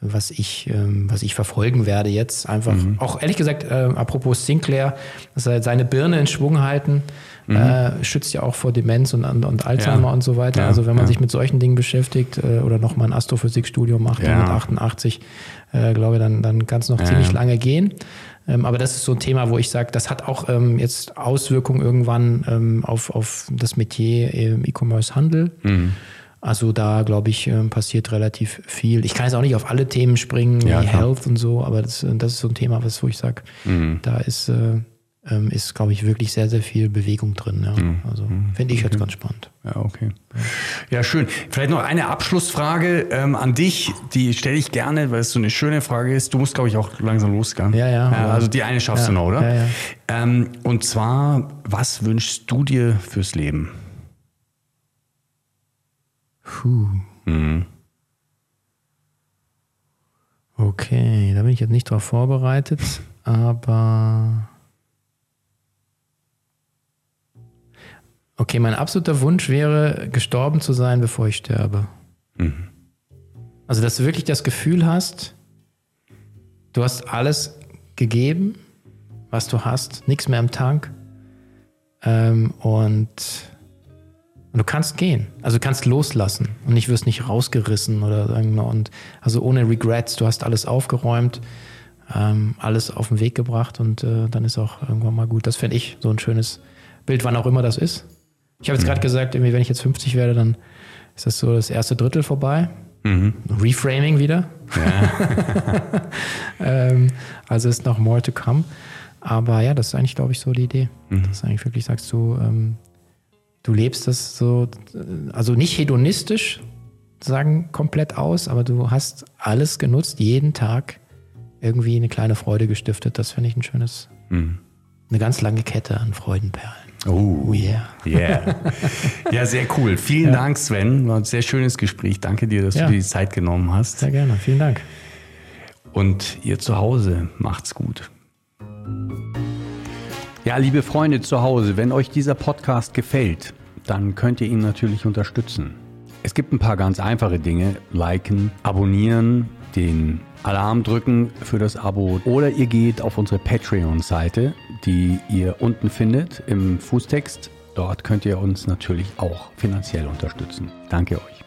was, ich, ähm, was ich verfolgen werde jetzt. Einfach, mhm. auch ehrlich gesagt, äh, apropos Sinclair, seine Birne in Schwung halten, mhm. äh, schützt ja auch vor Demenz und, und Alzheimer ja. und so weiter. Ja, also wenn man ja. sich mit solchen Dingen beschäftigt äh, oder nochmal ein Astrophysikstudium macht mit 88, äh, glaube ich, dann, dann kann es noch ziemlich lange gehen. Ähm, aber das ist so ein Thema, wo ich sage, das hat auch ähm, jetzt Auswirkungen irgendwann ähm, auf, auf das Metier im E-Commerce-Handel. Mhm. Also da, glaube ich, ähm, passiert relativ viel. Ich kann jetzt auch nicht auf alle Themen springen, ja, wie klar. Health und so, aber das, das ist so ein Thema, was, wo ich sage, mhm. da ist, äh, ähm, ist, glaube ich, wirklich sehr, sehr viel Bewegung drin. Ja. Mhm. Also finde ich jetzt ganz spannend. Ja, okay. Ja, schön. Vielleicht noch eine Abschlussfrage ähm, an dich, die stelle ich gerne, weil es so eine schöne Frage ist. Du musst, glaube ich, auch langsam losgehen. Ja, ja. ja also die eine schaffst ja, du noch, oder? Ja, ja. Ähm, und zwar, was wünschst du dir fürs Leben? Puh. Mhm. Okay, da bin ich jetzt nicht drauf vorbereitet, aber Okay, mein absoluter Wunsch wäre, gestorben zu sein, bevor ich sterbe. Mhm. Also, dass du wirklich das Gefühl hast, du hast alles gegeben, was du hast, nichts mehr im Tank. Ähm, und, und, du kannst gehen. Also du kannst loslassen und ich wirst nicht rausgerissen oder und also ohne Regrets, du hast alles aufgeräumt, ähm, alles auf den Weg gebracht und äh, dann ist auch irgendwann mal gut. Das fände ich so ein schönes Bild, wann auch immer das ist. Ich habe jetzt gerade gesagt, irgendwie, wenn ich jetzt 50 werde, dann ist das so das erste Drittel vorbei. Mhm. Reframing wieder. Ja. ähm, also ist noch more to come. Aber ja, das ist eigentlich, glaube ich, so die Idee. Mhm. Dass du eigentlich wirklich sagst, du, ähm, du lebst das so, also nicht hedonistisch, sagen komplett aus, aber du hast alles genutzt, jeden Tag irgendwie eine kleine Freude gestiftet. Das finde ich ein schönes, mhm. eine ganz lange Kette an Freudenperlen. Oh, yeah. Yeah. Ja, sehr cool. Vielen ja. Dank, Sven. War ein sehr schönes Gespräch. Danke dir, dass ja. du dir die Zeit genommen hast. Sehr gerne. Vielen Dank. Und ihr zu Hause macht's gut. Ja, liebe Freunde zu Hause, wenn euch dieser Podcast gefällt, dann könnt ihr ihn natürlich unterstützen. Es gibt ein paar ganz einfache Dinge. Liken, abonnieren, den Alarm drücken für das Abo oder ihr geht auf unsere Patreon-Seite, die ihr unten findet im Fußtext. Dort könnt ihr uns natürlich auch finanziell unterstützen. Danke euch.